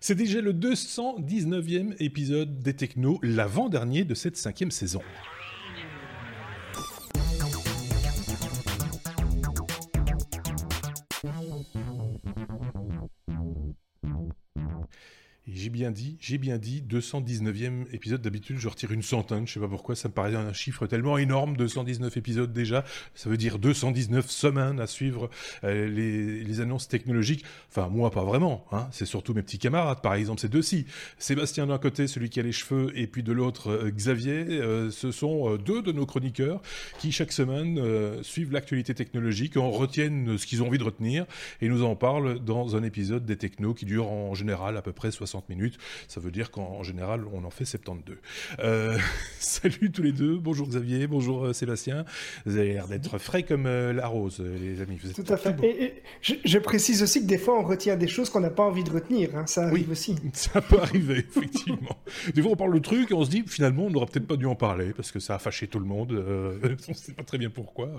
C'est déjà le 219e épisode des Technos, l'avant-dernier de cette cinquième saison. J'ai bien dit, j'ai bien dit, 219e épisode. D'habitude, je retire une centaine. Je sais pas pourquoi. Ça me paraît un chiffre tellement énorme. 219 épisodes déjà. Ça veut dire 219 semaines à suivre euh, les, annonces technologiques. Enfin, moi, pas vraiment. Hein. C'est surtout mes petits camarades. Par exemple, c'est deux-ci. Sébastien d'un côté, celui qui a les cheveux, et puis de l'autre, euh, Xavier. Euh, ce sont deux de nos chroniqueurs qui, chaque semaine, suivent l'actualité technologique, en retiennent ce qu'ils ont envie de retenir et nous en parlent dans un épisode des technos qui dure en général à peu près 60 minutes. Ça veut dire qu'en général, on en fait 72. Euh, salut tous les deux. Bonjour Xavier, bonjour euh, Sébastien. Vous avez l'air d'être frais comme euh, la rose, les amis. Tout à fait. Et, je, précise aussi que des fois, on retient des choses qu'on n'a pas envie de retenir. Hein. Ça arrive aussi. Ça peut arriver, effectivement. des fois, on parle le truc et on se dit, finalement, on n'aurait peut-être pas dû en parler parce que ça a fâché tout le monde. on ne sait pas très bien pourquoi.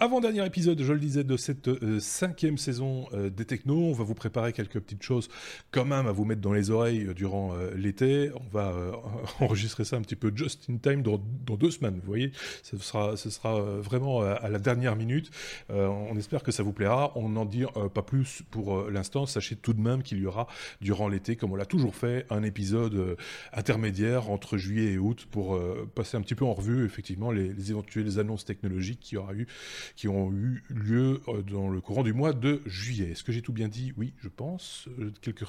avant-dernier épisode, je le disais, de cette cinquième saison des Technos, on va vous préparer quelques petites choses quand même à vous mettre dans les oreilles euh, durant euh, l'été. On va euh, enregistrer ça un petit peu just in time dans, deux semaines. Vous voyez, ce sera, ce sera vraiment à la dernière minute. on espère que ça vous plaira. On n'en dit pas plus pour l'instant. Sachez tout de même qu'il y aura durant l'été, comme on l'a toujours fait, un épisode intermédiaire entre juillet et août pour passer un petit peu en revue effectivement les, les éventuelles annonces technologiques qui, aura eu, qui ont eu lieu dans le courant du mois de juillet. Est-ce que j'ai tout bien dit? Oui, je pense. quelques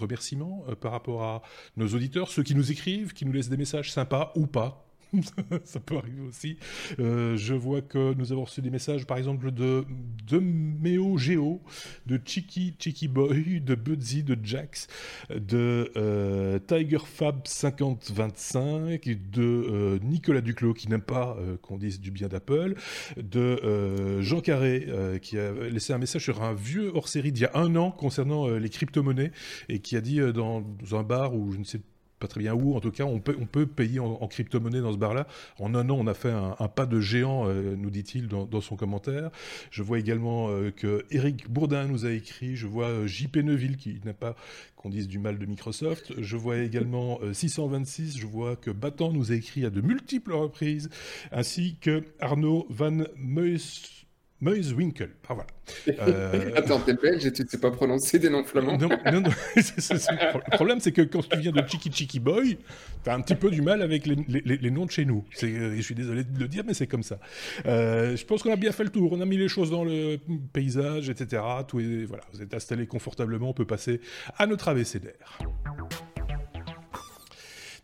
euh, par rapport à nos auditeurs, ceux qui nous écrivent, qui nous laissent des messages sympas ou pas, ça peut arriver aussi. Euh, je vois que nous avons reçu des messages, par exemple, de, de Méo Géo, de Chiki Chiki Boy, de Budsy, de Jax, de euh, Tiger Fab 5025, de euh, Nicolas Duclos, qui n'aime pas qu'on dise du bien d'Apple, de Jean Carré, qui a laissé un message sur un vieux hors-série d'il y a un an concernant les crypto-monnaies, et qui a dit dans un bar où je ne sais pas pas très bien où. En tout cas, on peut, on peut payer en, crypto-monnaie dans ce bar-là. En un an, on a fait un, pas de géant, euh, nous dit-il dans, son commentaire. Je vois également euh, que Eric Bourdin nous a écrit. Je vois euh, JP Neuville qui n'a pas qu'on dise du mal de Microsoft. Je vois également 626. Je vois que Battant nous a écrit à de multiples reprises, ainsi que Arnaud Van Meus Moïse Winkel. Ah, voilà. Euh... Attends, t'es belge et tu ne sais pas prononcer des noms flamands Non, non, non. le problème, c'est que quand tu viens de Chiki Chiki Boy, t'as un petit peu du mal avec les, les, les noms de chez nous. Je suis désolé de le dire, mais c'est comme ça. Euh, je pense qu'on a bien fait le tour. On a mis les choses dans le paysage, etc. Tout est, voilà, vous êtes installés confortablement. On peut passer à notre abécédaire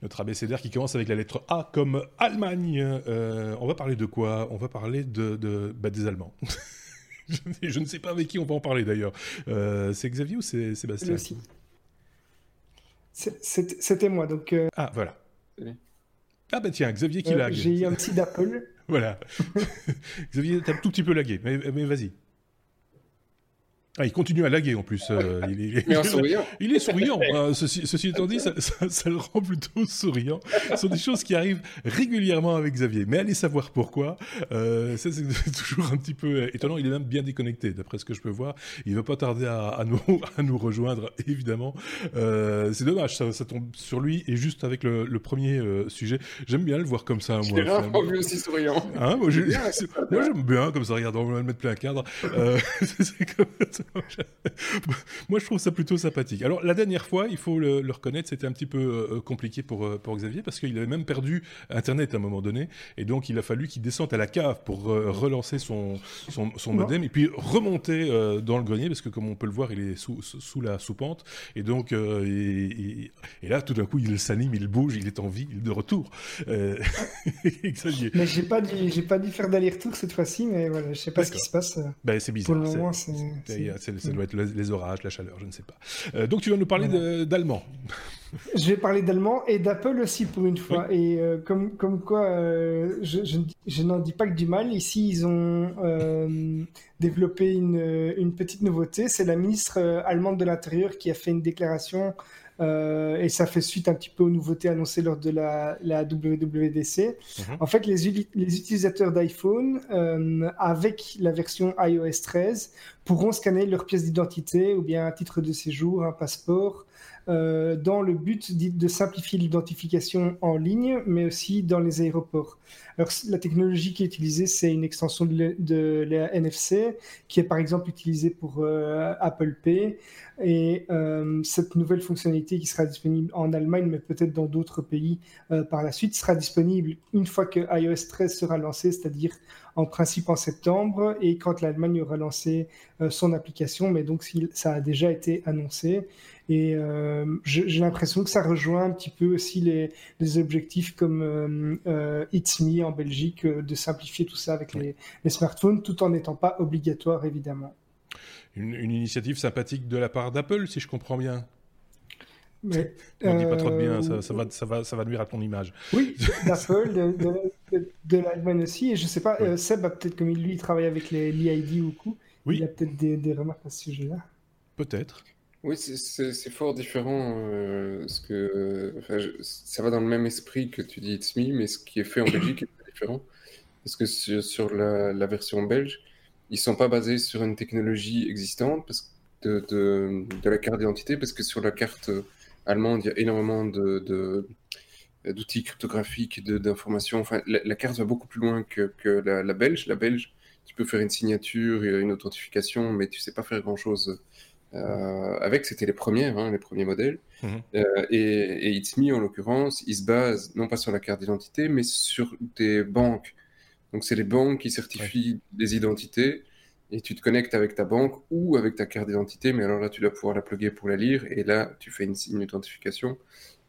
notre abécédaire qui commence avec la lettre A comme Allemagne. Euh, on va parler de quoi? On va parler de, bah, des Allemands. je, ne sais pas avec qui on va en parler d'ailleurs. Euh, c'est Xavier ou c'est Sébastien? C'était moi, donc... Euh, ah, voilà. Ah bah tiens, Xavier qui lag. J'ai eu un petit d'Apple. voilà. Xavier, t'as un tout petit peu lagué, mais, mais vas-y. Ah, il continue à laguer en plus. Euh, il, est, Mais en souriant. Il est souriant. Euh, ceci, étant dit, ça, le rend plutôt souriant. Ce sont des choses qui arrivent régulièrement avec Xavier. Mais allez savoir pourquoi. Euh, c'est toujours un petit peu étonnant. Il est même bien déconnecté, d'après ce que je peux voir. Il va pas tarder à, nous, à nous rejoindre, évidemment. Euh, c'est dommage, ça, ça, tombe sur lui. Et juste avec le, le premier euh, sujet, j'aime bien le voir comme ça. Moi, rarement vu aussi souriant. Hein, moi, j'aime bien comme ça. Regarde, on va le mettre plein cadre. c'est comme Moi, je trouve ça plutôt sympathique. Alors, la dernière fois, il faut le, reconnaître, c'était un petit peu euh, compliqué pour, euh, pour Xavier parce qu'il avait même perdu Internet à un moment donné. Et donc, il a fallu qu'il descende à la cave pour euh, relancer son, son, modem et puis remonter dans le grenier parce que, comme on peut le voir, il est sous, sous la sous-pente. Et donc, et, là, tout d'un coup, il s'anime, il bouge, il est en vie, il est de retour. Xavier. Mais j'ai pas dit, pas dû faire d'aller-retour cette fois-ci, mais voilà, je sais pas ce qui se passe. Ben, c'est bizarre. Pour le moment, c'est ça doit être les orages, la chaleur, je ne sais pas. Euh, donc tu vas nous parler d'allemand. Je vais parler d'allemand et d'Apple aussi pour une fois. Et euh, comme, comme quoi, euh, je, je, n'en dis pas que du mal. Ici, ils ont développé une, une, petite nouveauté. C'est la ministre allemande de l'Intérieur qui a fait une déclaration euh, et ça fait suite un petit peu aux nouveautés annoncées lors de la, la WWDC. Mhm. En fait, les, les utilisateurs d'iPhone, euh, avec la version iOS 13, pourront scanner leur pièce d'identité ou bien un titre de séjour, un passeport, euh, dans le but de simplifier l'identification en ligne, mais aussi dans les aéroports. Alors, la technologie qui est utilisée, c'est une extension de, la NFC, qui est par exemple utilisée pour euh, Apple Pay. Et euh, cette nouvelle fonctionnalité qui sera disponible en Allemagne, mais peut-être dans d'autres pays par la suite, sera disponible une fois que iOS 13 sera lancé, c'est-à-dire en principe en septembre, et quand l'Allemagne aura lancé son application, mais donc ça a déjà été annoncé. Et euh, j'ai l'impression que ça rejoint un petit peu aussi les, les objectifs comme euh, euh It's Me en Belgique, euh, de simplifier tout ça avec les, les, smartphones, tout en n'étant pas obligatoire, évidemment. Une, une initiative sympathique de la part d'Apple, si je comprends bien. Mais, ne dis pas trop de bien, ça, ça, va, ça, va, ça va nuire à ton image. Oui, d'Apple, de, de, l'Allemagne aussi. Et je sais pas, Seb a peut-être, comme lui, il travaille avec l'EID ou coup, oui. il a peut-être des, des remarques à ce sujet-là. Peut-être. Oui, c'est fort différent. Euh, ce que, enfin, ça va dans le même esprit que tu dis It's Me, mais ce qui est fait en Belgique est différent. Parce que sur, sur la, la, version belge, ils sont pas basés sur une technologie existante parce de, de, de la carte d'identité, parce que sur la carte allemande, il y a énormément de, d'outils cryptographiques, d'informations. Enfin, la, carte va beaucoup plus loin que, que la, la, belge. La belge, tu peux faire une signature, une authentification, mais tu sais pas faire grand-chose euh, avec, c'était les premiers, hein, les premiers modèles. Mhm. Euh, et, et It's Me, en l'occurrence, il se base non pas sur la carte d'identité, mais sur des banques. Donc, c'est les banques qui certifient des identités et tu te connectes avec ta banque ou avec ta carte d'identité, mais alors là, tu dois pouvoir la plugger pour la lire et là, tu fais une, une authentification.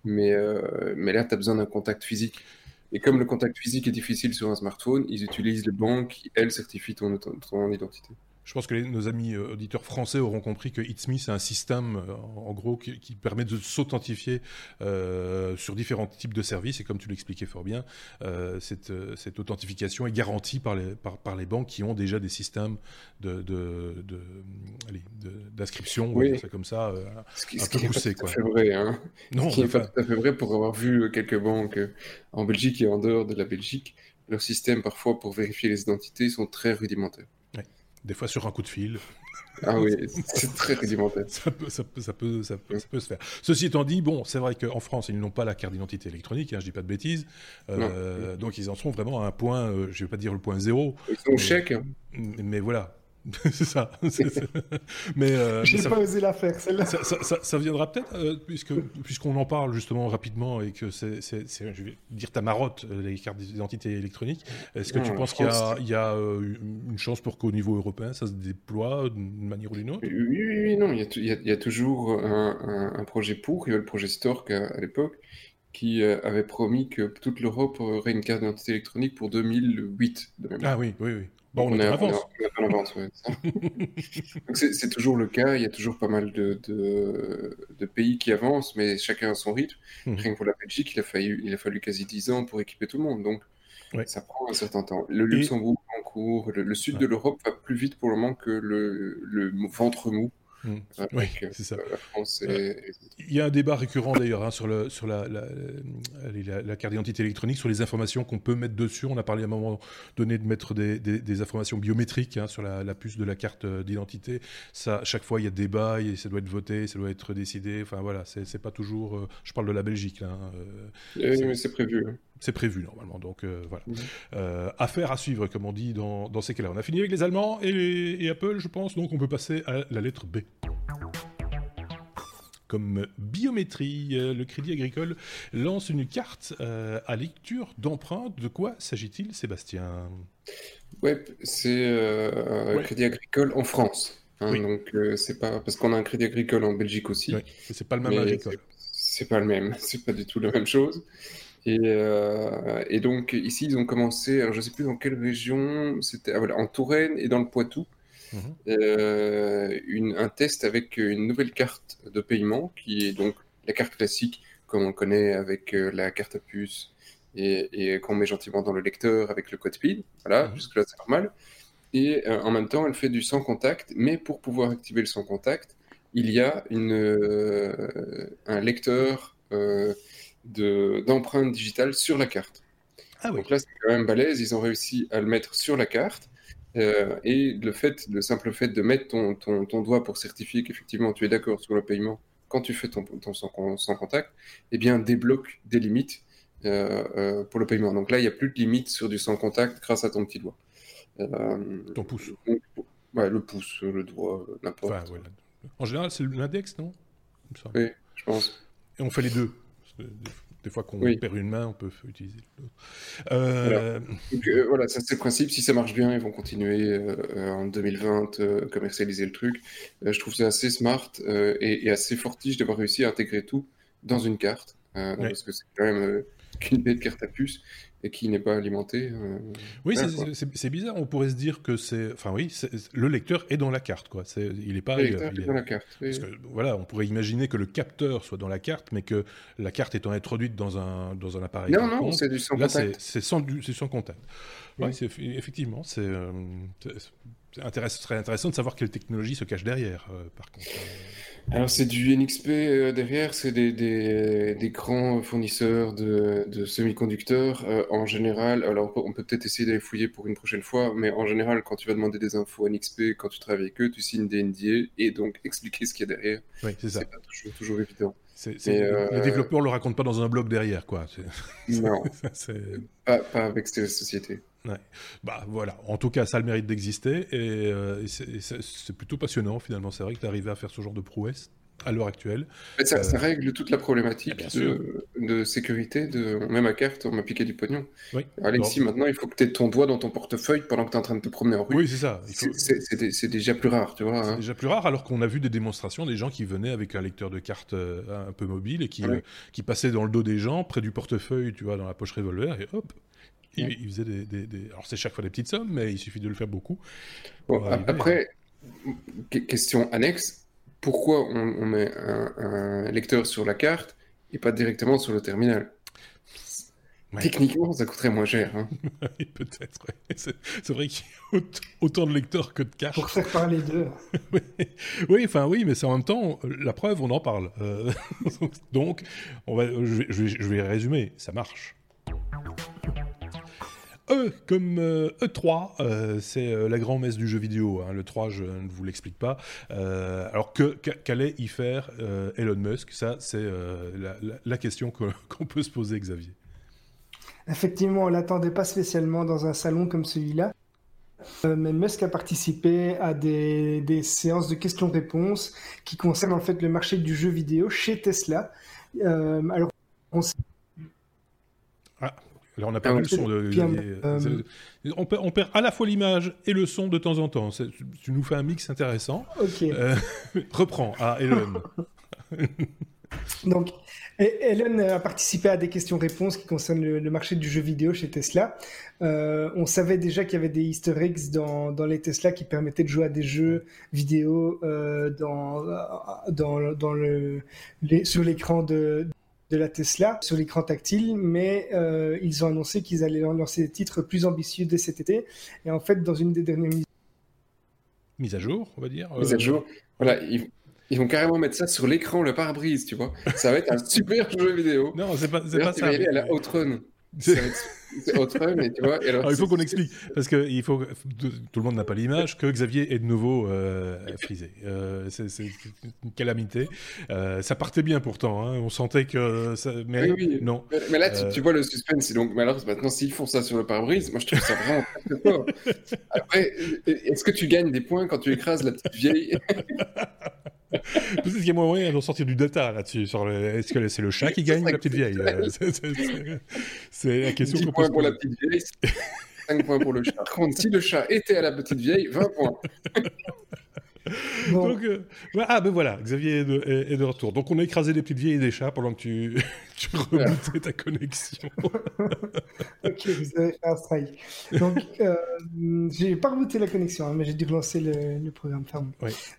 Mais, euh, mais là, tu as besoin d'un contact physique. Et comme le contact physique est difficile sur un smartphone, ils utilisent les banques qui, elles, certifient ton, ton identité. Je pense que nos amis euh, auditeurs français auront compris que It's Me, c'est un système, euh, en gros, qui, permet de s'authentifier euh, sur différents types de services. Et comme tu l'expliquais fort bien, cette, cette, authentification est garantie par les, par, par, les banques qui ont déjà des systèmes d'inscription, de, de, oui. comme ça, ce qui, un peu poussé. Pas tout vrai, hein. Non, ce qui n'est pas tout à fait vrai pour avoir vu quelques banques en Belgique et en dehors de la Belgique. Leurs systèmes, parfois, pour vérifier les identités, sont très rudimentaires des fois sur un coup de fil. Ah oui, c'est très rudimentaire. ça, peut, ça, peut, ça, peut, ça, peut, se faire. Ceci étant dit, bon, c'est vrai qu'en France, ils n'ont pas la carte d'identité électronique, hein, je dis pas de bêtises. Euh, donc ils en sont vraiment à un point, euh, je vais pas dire le point zéro. Ils sont chèque. Mais voilà, c'est ça. Mais euh, j'ai pas osé la faire celle-là. Ça, ça, ça, viendra peut-être euh, puisque puisqu'on en parle justement rapidement et que c'est, je vais dire ta marotte euh, les cartes d'identité électronique. Est-ce que tu penses qu'il y a, il y a une chance pour qu'au niveau européen ça se déploie d'une manière ou d'une autre? Oui, oui, oui, non, il y a, il y a, toujours un, un, projet pour. Il y a le projet Stork à, l'époque qui avait promis que toute l'Europe aurait une carte d'identité électronique pour 2008. ah oui, oui, oui. Bon, on, est en avance. c'est toujours le cas. Il y a toujours pas mal de, de, pays qui avancent, mais chacun à son rythme. Mmh. Rien que pour la Belgique, il a, fallu, il a fallu quasi 10 ans pour équiper tout le monde. Donc, ça prend un certain temps. Le Luxembourg en cours, le, sud de l'Europe va plus vite pour le moment que le, le ventre mou. Mmh. oui, c'est ça. Euh, il y a un débat récurrent d'ailleurs hein, sur, le, sur la, la, la, carte d'identité électronique, sur les informations qu'on peut mettre dessus. On a parlé à un moment donné de mettre des, des, informations biométriques hein, sur la, puce de la carte euh, d'identité. Ça, chaque fois, il y a débat, et ça doit être voté, ça doit être décidé. Enfin voilà, c'est pas toujours. Euh, je parle de la Belgique là. Hein, oui, c'est prévu. C'est prévu normalement, donc voilà. Mmh. affaire à suivre, comme on dit dans, dans ces cas-là. On a fini avec les Allemands et, et Apple, je pense, donc on peut passer à la lettre B. Comme biométrie, euh, le Crédit Agricole lance une carte euh, à lecture d'empreintes. De quoi s'agit-il, Sébastien? Oui, c'est euh, Crédit Agricole en France. Hein, donc c'est pas parce qu'on a un Crédit Agricole en Belgique aussi. Oui, c'est pas le même agricole. C'est pas le même, c'est pas du tout la même chose. Et, et, donc ici ils ont commencé, alors je sais plus dans quelle région, c'était ah, voilà, en Touraine et dans le Poitou. Mhm. Euh, une, un test avec une nouvelle carte de paiement qui est donc la carte classique comme on connaît avec euh, la carte à puce et, et qu'on met gentiment dans le lecteur avec le code PIN. Voilà, mhm. jusque-là c'est normal. Et euh, en même temps, elle fait du sans contact, mais pour pouvoir activer le sans contact, il y a une, un lecteur d'empreintes digitales sur la carte. Ah Donc là, c'est quand même balèze. Ils ont réussi à le mettre sur la carte. Et le fait, le simple fait de mettre ton, ton, doigt pour certifier qu'effectivement tu es d'accord sur le paiement quand tu fais ton, ton sans, contact, eh bien débloque des limites pour le paiement. Donc là, il n'y a plus de limites sur du sans contact grâce à ton petit doigt. ton pouce. Ouais, le pouce, le doigt, n'importe. En général, c'est l'index, non? Oui, je pense. Et on fait les deux. Des fois qu'on perd une main, on peut utiliser l'autre. Euh... euh voilà, ça c'est le principe. Si ça marche bien, ils vont continuer euh, en 2020 euh, commercialiser le truc. je trouve ça assez smart et, assez fortige d'avoir réussi à intégrer tout dans une carte. Parce que c'est quand même qu'une bête carte à puce et qui n'est pas alimenté. Euh, oui, c'est bizarre. On pourrait se dire que c'est, enfin oui, le lecteur est dans la carte, quoi. il n'est pas. Le lecteur est, dans la carte. voilà, on pourrait imaginer que le capteur soit dans la carte, mais que la carte étant introduite dans un dans un appareil. Non, non, c'est du sans contact. c'est sans, sans contact. Oui, effectivement, c'est euh, ce serait intéressant de savoir quelle technologie se cache derrière, euh, par contre. Alors, c'est du NXP euh, derrière, c'est des, des, grands fournisseurs de, de semi-conducteurs euh, en général. Alors, on peut peut-être essayer d'aller fouiller pour une prochaine fois, mais en général, quand tu vas demander des infos NXP, quand tu travailles avec eux, tu signes des NDA et donc expliquer ce qu'il y a derrière. Oui, c'est ça. C'est pas toujours, évident. Les développeurs ne le racontent pas dans un blog derrière, quoi. Non, pas, pas, avec ces sociétés. Bah voilà, en tout cas, ça a le mérite d'exister et, euh, c'est plutôt passionnant finalement. C'est vrai que d'arriver à faire ce genre de prouesse à l'heure actuelle. Ça, ça, euh, règle toute la problématique de, sécurité, de même à carte, on m'a piqué du pognon. Oui. Alexis, maintenant, il faut que tu aies ton doigt dans ton portefeuille pendant que tu es en train de te promener en rue. Oui, c'est ça. C'est déjà plus rare, tu vois. C'est hein. déjà plus rare, alors qu'on a vu des démonstrations des gens qui venaient avec un lecteur de carte euh, un peu mobile et qui, qui passaient dans le dos des gens, près du portefeuille, tu vois, dans la poche revolver, et hop, il, faisait des, Alors, c'est chaque fois des petites sommes, mais il suffit de le faire beaucoup. après, question annexe pourquoi on, met un, lecteur sur la carte et pas directement sur le terminal? Techniquement, ça coûterait moins cher. Hein. Peut-être. C'est vrai qu'il y a autant de lecteurs que de cartes. Pour faire parler d'eux. oui, enfin oui, mais c'est en même temps la preuve, on en parle. Euh, donc, on va, je, je vais résumer. Ça marche. E comme E3, euh, e euh, c'est euh, la grand-messe du jeu vidéo. Hein. Le 3, je ne vous l'explique pas. alors, qu'allait y faire Elon Musk? Ça, c'est la, question qu'on peut se poser, Xavier. Effectivement, on l'attendait pas spécialement dans un salon comme celui-là. mais Musk a participé à des, séances de questions-réponses qui concernent en fait le marché du jeu vidéo chez Tesla. alors, on ah, Là, on ah le son de. Euh, on, perd, à la fois l'image et le son de temps en temps. Tu nous fais un mix intéressant. Euh, reprends à Elon. Donc, Elon a participé à des questions-réponses qui concernent le, marché du jeu vidéo chez Tesla. Euh, on savait déjà qu'il y avait des Easter eggs dans, dans, les Tesla qui permettaient de jouer à des jeux vidéo dans, dans, dans le, sur l'écran de, de la Tesla sur l'écran tactile, mais euh, ils ont annoncé qu'ils allaient lancer des titres plus ambitieux dès cet été. Et en fait, dans une des dernières mises à jour, on va dire. Mise à jour. Voilà, ils, vont carrément mettre ça sur l'écran, le pare-brise, tu vois. Ça va être un super jeu vidéo. Non, c'est pas, c'est pas ça. à la Outrun. C'est autre mais tu vois. Alors, il faut qu'on explique, parce que il faut, tout le monde n'a pas l'image, que Xavier est de nouveau euh, frisé. Euh, c'est une calamité. Euh, ça partait bien pourtant, hein. on sentait que. Ça, mais oui, non. Mais, là, tu, vois le suspense, donc, mais alors maintenant, s'ils font ça sur le pare-brise, moi je trouve ça vraiment très fort. Après, est-ce que tu gagnes des points quand tu écrases la petite vieille? Peut-être qu'il y a moyen d'en sortir du data là-dessus. Est-ce que c'est le chat qui gagne ou la petite vieille? C'est la question qu'on pose. pour la petite vieille, 5 points pour le chat. Par contre, si le chat était à la petite vieille, 20 points. Donc, euh, ah ben voilà, Xavier est de, retour. Donc on a écrasé des petites vieilles et des chats pendant que tu, tu rebootais ta connexion. ok, vous avez fait un strike. Donc euh, j'ai pas rebooté la connexion, hein, mais j'ai dû relancer le, programme ferme.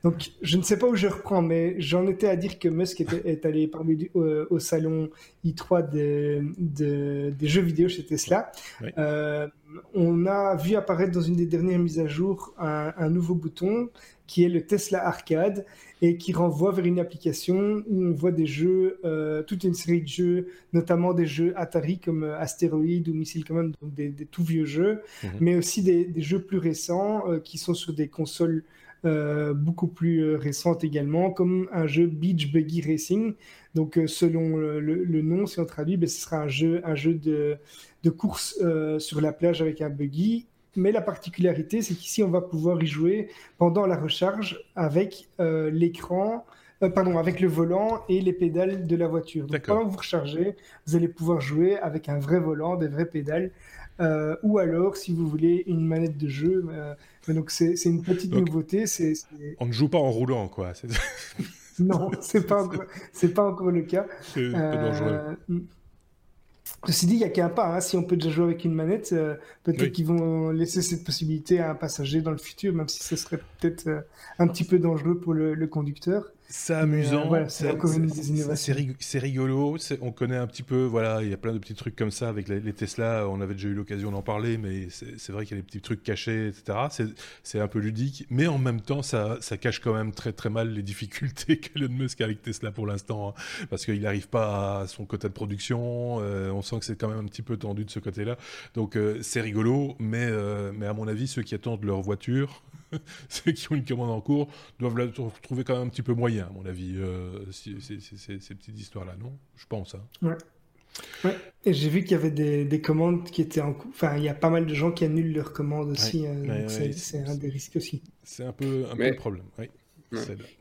Donc je ne sais pas où je reprends, mais j'en étais à dire que Musk est allé parmi, au, au, salon i3 des jeux vidéo chez Tesla. Euh, on a vu apparaître dans une des dernières mises à jour un, un nouveau bouton qui est le Tesla Arcade et qui renvoie vers une application où on voit des jeux, euh, toute une série de jeux, notamment des jeux Atari comme euh, Astéroïde ou Missile Command, donc des, tout vieux jeux, mhm. mais aussi des, jeux plus récents euh, qui sont sur des consoles beaucoup plus récentes également, comme un jeu Beach Buggy Racing. Donc, selon le, nom, si on traduit, ben, ce sera un jeu, un jeu de, de course sur la plage avec un buggy mais la particularité, c'est qu'ici, on va pouvoir y jouer pendant la recharge avec euh, l'écran, euh, pardon, avec le volant et les pédales de la voiture. Donc, pendant que vous rechargez, vous allez pouvoir jouer avec un vrai volant, des vraies pédales. Euh, ou alors, si vous voulez, une manette de jeu. donc, c'est une petite nouveauté. On ne joue pas en roulant, quoi. non, c'est pas pas encore le cas. C'est dangereux. Ceci dit, il n'y a qu'un pas. Hein. Si on peut déjà jouer avec une manette, euh, peut-être qu'ils vont laisser cette possibilité à un passager dans le futur, même si ce serait peut-être euh, un petit peu dangereux pour le conducteur. C'est amusant, euh, c'est rigolo, on connaît un petit peu, voilà, il y a plein de petits trucs comme ça avec les, Tesla, on avait déjà eu l'occasion d'en parler, mais c'est vrai qu'il y a des petits trucs cachés, etc. C'est un peu ludique, mais en même temps, ça, ça, cache quand même très très mal les difficultés qu'Elon Musk a avec Tesla pour l'instant, hein, parce qu'il n'arrive pas à son quota de production, euh, on sent que c'est quand même un petit peu tendu de ce côté-là, donc euh, c'est rigolo, mais, mais à mon avis, ceux qui attendent leur voiture, ceux qui ont une commande en cours doivent la trouver quand même un petit peu moyen, à mon avis, euh, ces, petites histoires-là, non? Je pense. Hein. Ouais. Ouais. Et j'ai vu qu'il y avait des, commandes qui étaient en cours. Enfin, il y a pas mal de gens qui annulent leurs commandes aussi. Euh, c'est un des risques aussi. C'est un peu, un peu le problème. Oui.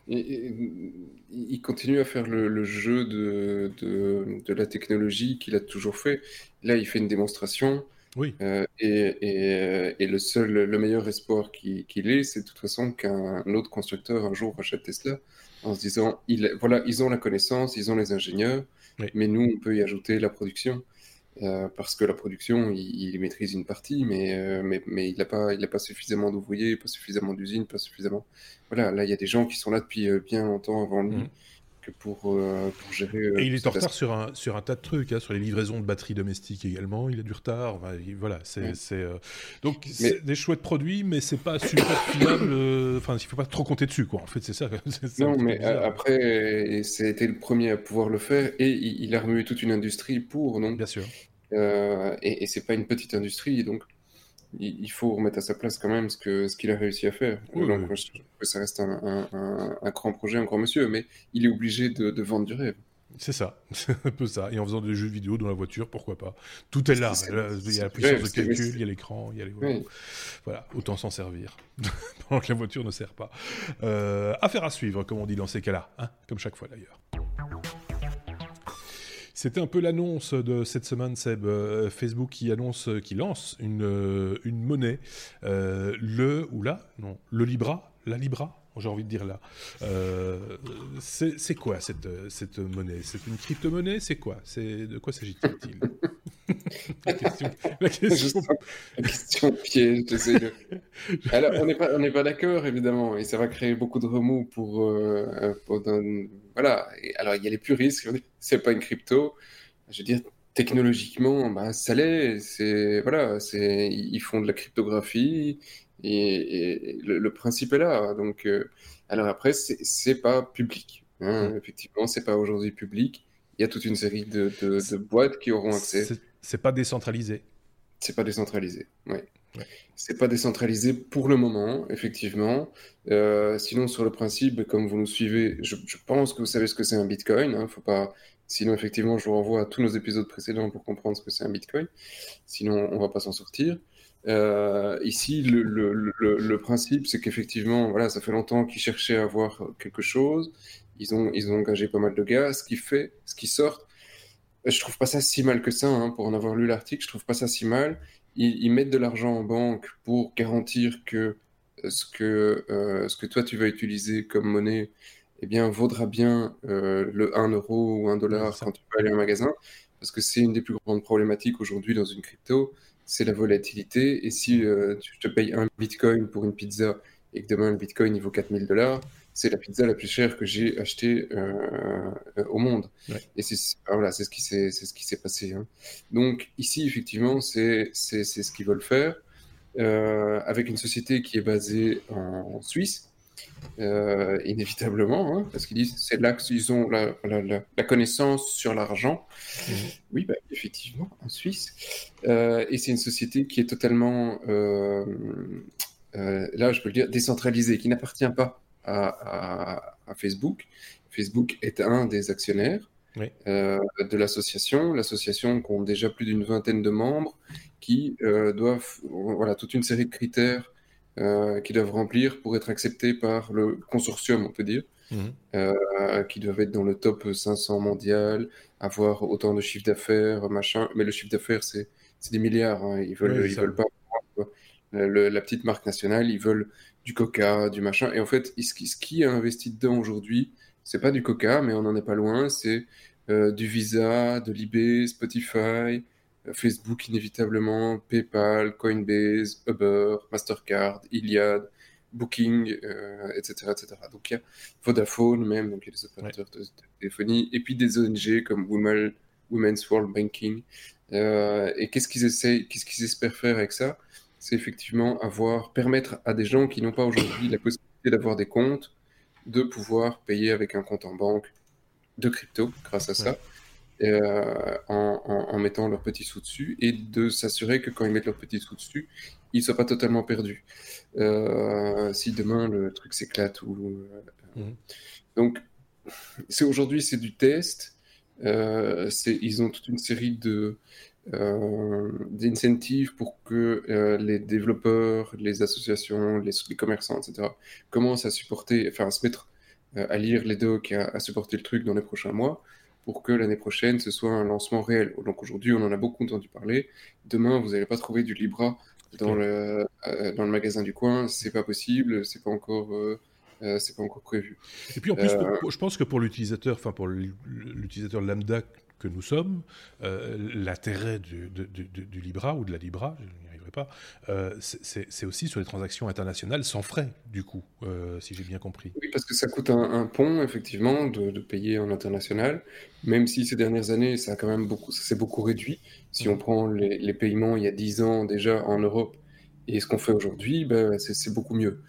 il continue à faire le, jeu de, de, de, la technologie qu'il a toujours fait. Là, il fait une démonstration. Oui. Euh, et, euh, et, le seul, le meilleur espoir qu'il ait, c'est de toute façon qu'un autre constructeur un jour rachète Tesla en se disant, il, voilà, ils ont la connaissance, ils ont les ingénieurs, mais nous, on peut y ajouter la production. Euh, parce que la production, il, maîtrise une partie, mais, mais, mais il n'a pas, il pas suffisamment d'ouvriers, pas suffisamment d'usines, pas suffisamment. Voilà, là, il y a des gens qui sont là depuis bien longtemps avant lui. Mmh pour, euh, pour gérer. Euh, et il est en retard sur un, sur un tas de trucs, hein, sur les livraisons de batteries domestiques également. Il a du retard. voilà, c'est euh, donc des chouettes produits, mais c'est pas super fiable. Enfin, il faut pas trop compter dessus, quoi. En fait, c'est ça. Non, mais après, c'était le premier à pouvoir le faire, et il, a remué toute une industrie pour, donc. Bien sûr. et, et c'est pas une petite industrie, donc il faut remettre à sa place quand même ce qu'il a réussi à faire. Donc, ça reste un, un, grand projet, un grand monsieur, mais il est obligé de, vendre du rêve. C'est ça, c'est un peu ça. Et en faisant des jeux vidéo dans la voiture, pourquoi pas Tout est là. Il y a la puissance de calcul, il y a l'écran, il y a les. Voilà, autant s'en servir pendant que la voiture ne sert pas. Euh, affaire à suivre, comme on dit dans ces cas-là, hein comme chaque fois d'ailleurs. C'était un peu l'annonce de cette semaine, Seb. Euh, Facebook qui annonce, qui lance une, euh, monnaie, euh, le ou là, non, le Libra, la Libra, j'ai envie de dire là. c'est quoi cette, cette monnaie? C'est une crypto-monnaie? C'est quoi? De quoi s'agit-il? La question, la question... question piège. De... Alors, on n'est pas, on pas d'accord évidemment, et ça va créer beaucoup de remous pour, pour voilà. alors, il y a les puristes, c'est pas une crypto. Je veux dire, technologiquement, bah, ça l'est. Voilà, ils font de la cryptographie et, le, principe est là. Donc, euh, alors après, c'est pas public. Hein. Mmh. Effectivement, c'est pas aujourd'hui public. Il y a toute une série de, de boîtes qui auront accès. C'est pas décentralisé. C'est pas décentralisé, oui. C'est pas décentralisé pour le moment, effectivement. Euh, sinon, sur le principe, comme vous nous suivez, je, pense que vous savez ce que c'est un Bitcoin. Hein, faut pas... Sinon, effectivement, je vous renvoie à tous nos épisodes précédents pour comprendre ce que c'est un Bitcoin. Sinon, on va pas s'en sortir. Euh, ici, le, le, le, principe, c'est qu'effectivement, voilà, ça fait longtemps qu'ils cherchaient à avoir quelque chose. Ils ont, ils ont engagé pas mal de gars. Ce qui fait, ce qui sort, je trouve pas ça si mal que ça. Hein, pour en avoir lu l'article, je trouve pas ça si mal ils, mettent de l'argent en banque pour garantir que euh, ce que, euh, ce que toi tu vas utiliser comme monnaie eh bien, vaudra bien euh, le 1 euro ou 1 dollar quand tu vas aller au magasin. Parce que c'est une des plus grandes problématiques aujourd'hui dans une crypto, c'est la volatilité. Et si tu te payes un bitcoin pour une pizza et que demain le bitcoin il vaut 4000 dollars, c'est la pizza la plus chère que j'ai achetée euh, au monde. Et c'est ah, voilà, c'est ce qui s'est ce qui s'est passé. Hein. Donc ici effectivement c'est c'est ce qu'ils veulent faire euh, avec une société qui est basée en, Suisse. Euh, inévitablement, hein, parce qu'ils disent c'est là qu'ils ont la, la, connaissance sur l'argent. Mmh. Oui, bah, effectivement, en Suisse. Euh, et c'est une société qui est totalement, euh, là je peux le dire, décentralisée, qui n'appartient pas à, Facebook. Facebook est un des actionnaires. de l'association. L'association compte déjà plus d'une vingtaine de membres qui doivent, voilà, toute une série de critères euh, qui doivent remplir pour être acceptés par le consortium, on peut dire, mhm. euh, qui doivent être dans le top 500 mondial, avoir autant de chiffre d'affaires, machin. Mais le chiffre d'affaires, c'est des milliards. Hein. Ils veulent, ils veulent pas la petite marque nationale. Ils veulent du Coca, du machin. Et en fait, ce qui, a investi dedans aujourd'hui, c'est pas du Coca, mais on n'en est pas loin. C'est euh, du Visa, de l'eBay, Spotify, Facebook inévitablement, PayPal, Coinbase, Uber, Mastercard, Iliad, Booking, etc., euh, etc. Donc il y a Vodafone même, donc il y a des opérateurs de, téléphonie, et puis des ONG comme Women's World Banking. Euh, et qu'est-ce qu'ils essayent, qu'est-ce qu'ils espèrent faire avec ça? C'est effectivement avoir, permettre à des gens qui n'ont pas aujourd'hui la possibilité d'avoir des comptes, de pouvoir payer avec un compte en banque de crypto grâce à ça. Euh, en, mettant leurs petits sous dessus et de s'assurer que quand ils mettent leurs petits sous dessus, ils ne soient pas totalement perdus. Euh, si demain le truc s'éclate ou. Euh, mhm. Donc, c'est aujourd'hui c'est du test. ils ont toute une série de d'incentives pour que les développeurs, les associations, les, commerçants, etc., commencent à supporter, enfin à se mettre à lire les docs et à supporter le truc dans les prochains mois pour que l'année prochaine, ce soit un lancement réel. Donc aujourd'hui, on en a beaucoup entendu parler. Demain, vous n'allez pas trouver du Libra dans le, euh, dans le magasin du coin. C'est pas possible, c'est pas encore. Euh, euh, c'est pas encore prévu. Et puis en plus, je pense que pour l'utilisateur, enfin pour l'utilisateur lambda que nous sommes, l'intérêt du, du, Libra ou de la Libra, pas, euh, c'est aussi sur les transactions internationales sans frais, du coup, euh, si j'ai bien compris. Oui, parce que ça coûte un, pont, effectivement, de, payer en international, même si ces dernières années, ça a quand même beaucoup, ça s'est beaucoup réduit. Si on prend les, paiements il y a 10 ans déjà en Europe et ce qu'on fait aujourd'hui, ben, c'est beaucoup mieux.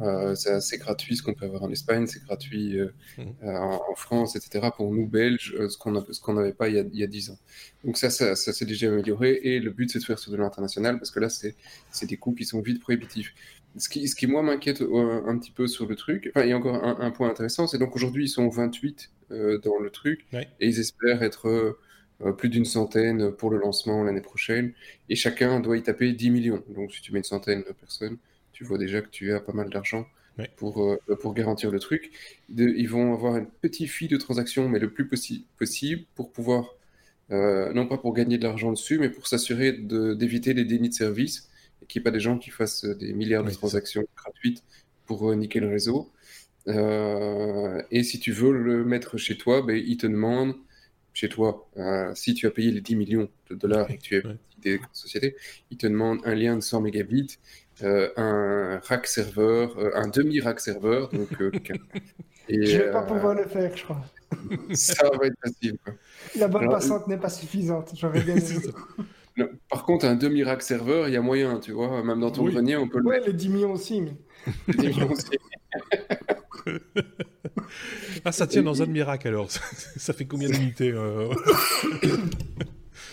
Euh, c'est gratuit ce qu'on peut avoir en Espagne, c'est gratuit euh, mmh. euh, en, France, etc. Pour nous, Belges, ce qu'on n'avait pas il y, a, il y, a, 10 ans. Donc ça, ça, s'est déjà amélioré. Et le but, c'est de faire sur de l'international, parce que là, c'est des coûts qui sont vite prohibitifs. Ce qui, ce qui moi, m'inquiète un petit peu sur le truc, enfin, il y a encore un, point intéressant, c'est donc aujourd'hui, ils sont 28 dans le truc, et ils espèrent être... plus d'une centaine pour le lancement l'année prochaine, et chacun doit y taper 10 millions. Donc si tu mets une centaine de personnes, tu vois déjà que tu as pas mal d'argent pour, euh, pour garantir le truc. ils vont avoir une petite fille de transaction, mais le plus possible pour pouvoir, euh, non pas pour gagner de l'argent dessus, mais pour s'assurer d'éviter les dénis de service et qu'il n'y ait pas des gens qui fassent des milliards de transactions gratuites pour euh, niquer le réseau. et si tu veux le mettre chez toi, ben, ils te demandent chez toi, si tu as payé les 10 millions de dollars et que tu es des sociétés, ils te demandent un lien de 100 mégabits euh, un rack serveur, euh, un demi-rack serveur. Donc, euh, et, je vais pas pouvoir le faire, je crois. ça va être facile. La bonne passante n'est pas suffisante, j'aurais bien Par contre, un demi-rack serveur, il y a moyen, tu vois, même dans ton grenier, on peut le. Ouais, les 10 millions aussi. Mais... les 10 millions aussi. ah, ça tient dans un demi-rack alors. ça fait combien d'unités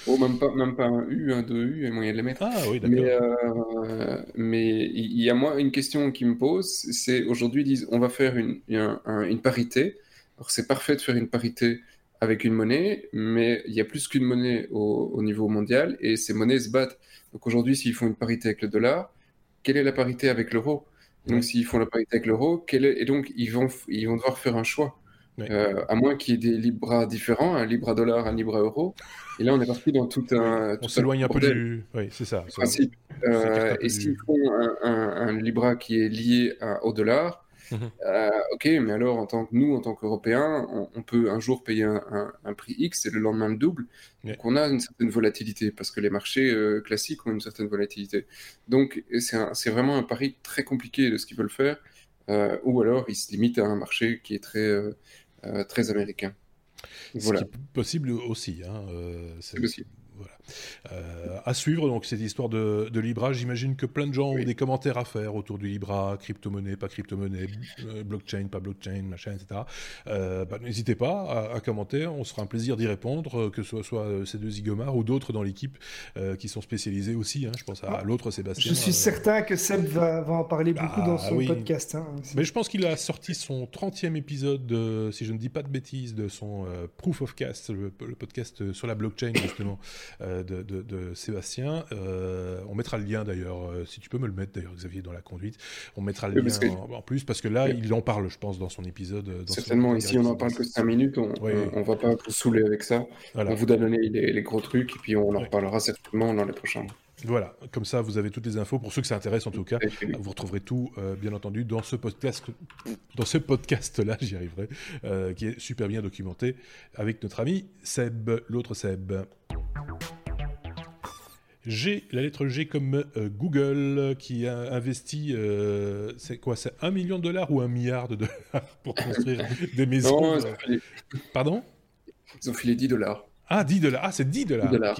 Oh, même pas, même pas un U, un 2U, il y a moyen de les mettre. Ah oui, d'accord. Mais, euh, il y a moi une question qui me pose, c'est aujourd'hui ils disent on va faire une, une parité. Alors c'est parfait de faire une parité avec une monnaie, mais il y a plus qu'une monnaie au, niveau mondial et ces monnaies se battent. Donc aujourd'hui, s'ils font une parité avec le dollar, quelle est la parité avec l'euro? Donc s'ils font la parité avec l'euro, est... et donc ils vont, ils vont devoir faire un choix. Euh, à moins qu'il y ait des libras différents, un libra dollar, un libra euro. Et là, on est parti dans tout un. On s'éloigne un, peu du. Oui, c'est ça. Euh, et s'ils font un, libra qui est lié au dollar, mhm. euh, ok, mais alors en tant que nous, en tant qu'Européens, on, peut un jour payer un, prix X et le lendemain le double. Donc on a une certaine volatilité parce que les marchés classiques ont une certaine volatilité. Donc c'est vraiment un pari très compliqué de ce qu'ils veulent faire. ou alors ils se limitent à un marché qui est très très américain. Voilà. Ce qui est possible aussi. Hein, euh, c'est possible. Euh, à suivre donc cette histoire de, Libra. J'imagine que plein de gens ont des commentaires à faire autour du Libra, crypto-monnaie, pas crypto-monnaie, euh, blockchain, pas blockchain, machin, etc. Euh, bah, n'hésitez pas à, commenter, on sera un plaisir d'y répondre, que ce soit ces deux zigomars ou d'autres dans l'équipe qui sont spécialisés aussi. Hein. je pense à, l'autre Sébastien. Je suis certain que Seb va, en parler beaucoup dans ah son podcast. Hein, Mais je pense qu'il a sorti son 30e épisode, si je ne dis pas de bêtises, de son Proof of Cast, le, le podcast sur la blockchain justement. Euh, de, Sébastien. Euh, on mettra le lien d'ailleurs, euh, si tu peux me le mettre d'ailleurs, Xavier, dans la conduite. On mettra le lien en, plus parce que là, il en parle, je pense, dans son épisode. Certainement, ici, on n'en parle que 5 minutes. On ne va pas vous saouler avec ça. On vous donne les, les, gros trucs et puis on en reparlera certainement dans les prochains. Voilà, comme ça vous avez toutes les infos. Pour ceux que ça intéresse en tout cas, vous retrouverez tout, bien entendu, dans ce podcast, dans ce podcast-là, j'y arriverai, qui est super bien documenté avec notre ami Seb, l'autre Seb. G, la lettre G comme euh, Google qui a investi, euh, c'est quoi, c'est un million de dollars ou un milliard de dollars pour construire des maisons non, euh, Pardon Ils ont filé 10 dollars. Ah, 10 dollars. Ah, c'est 10 dollars.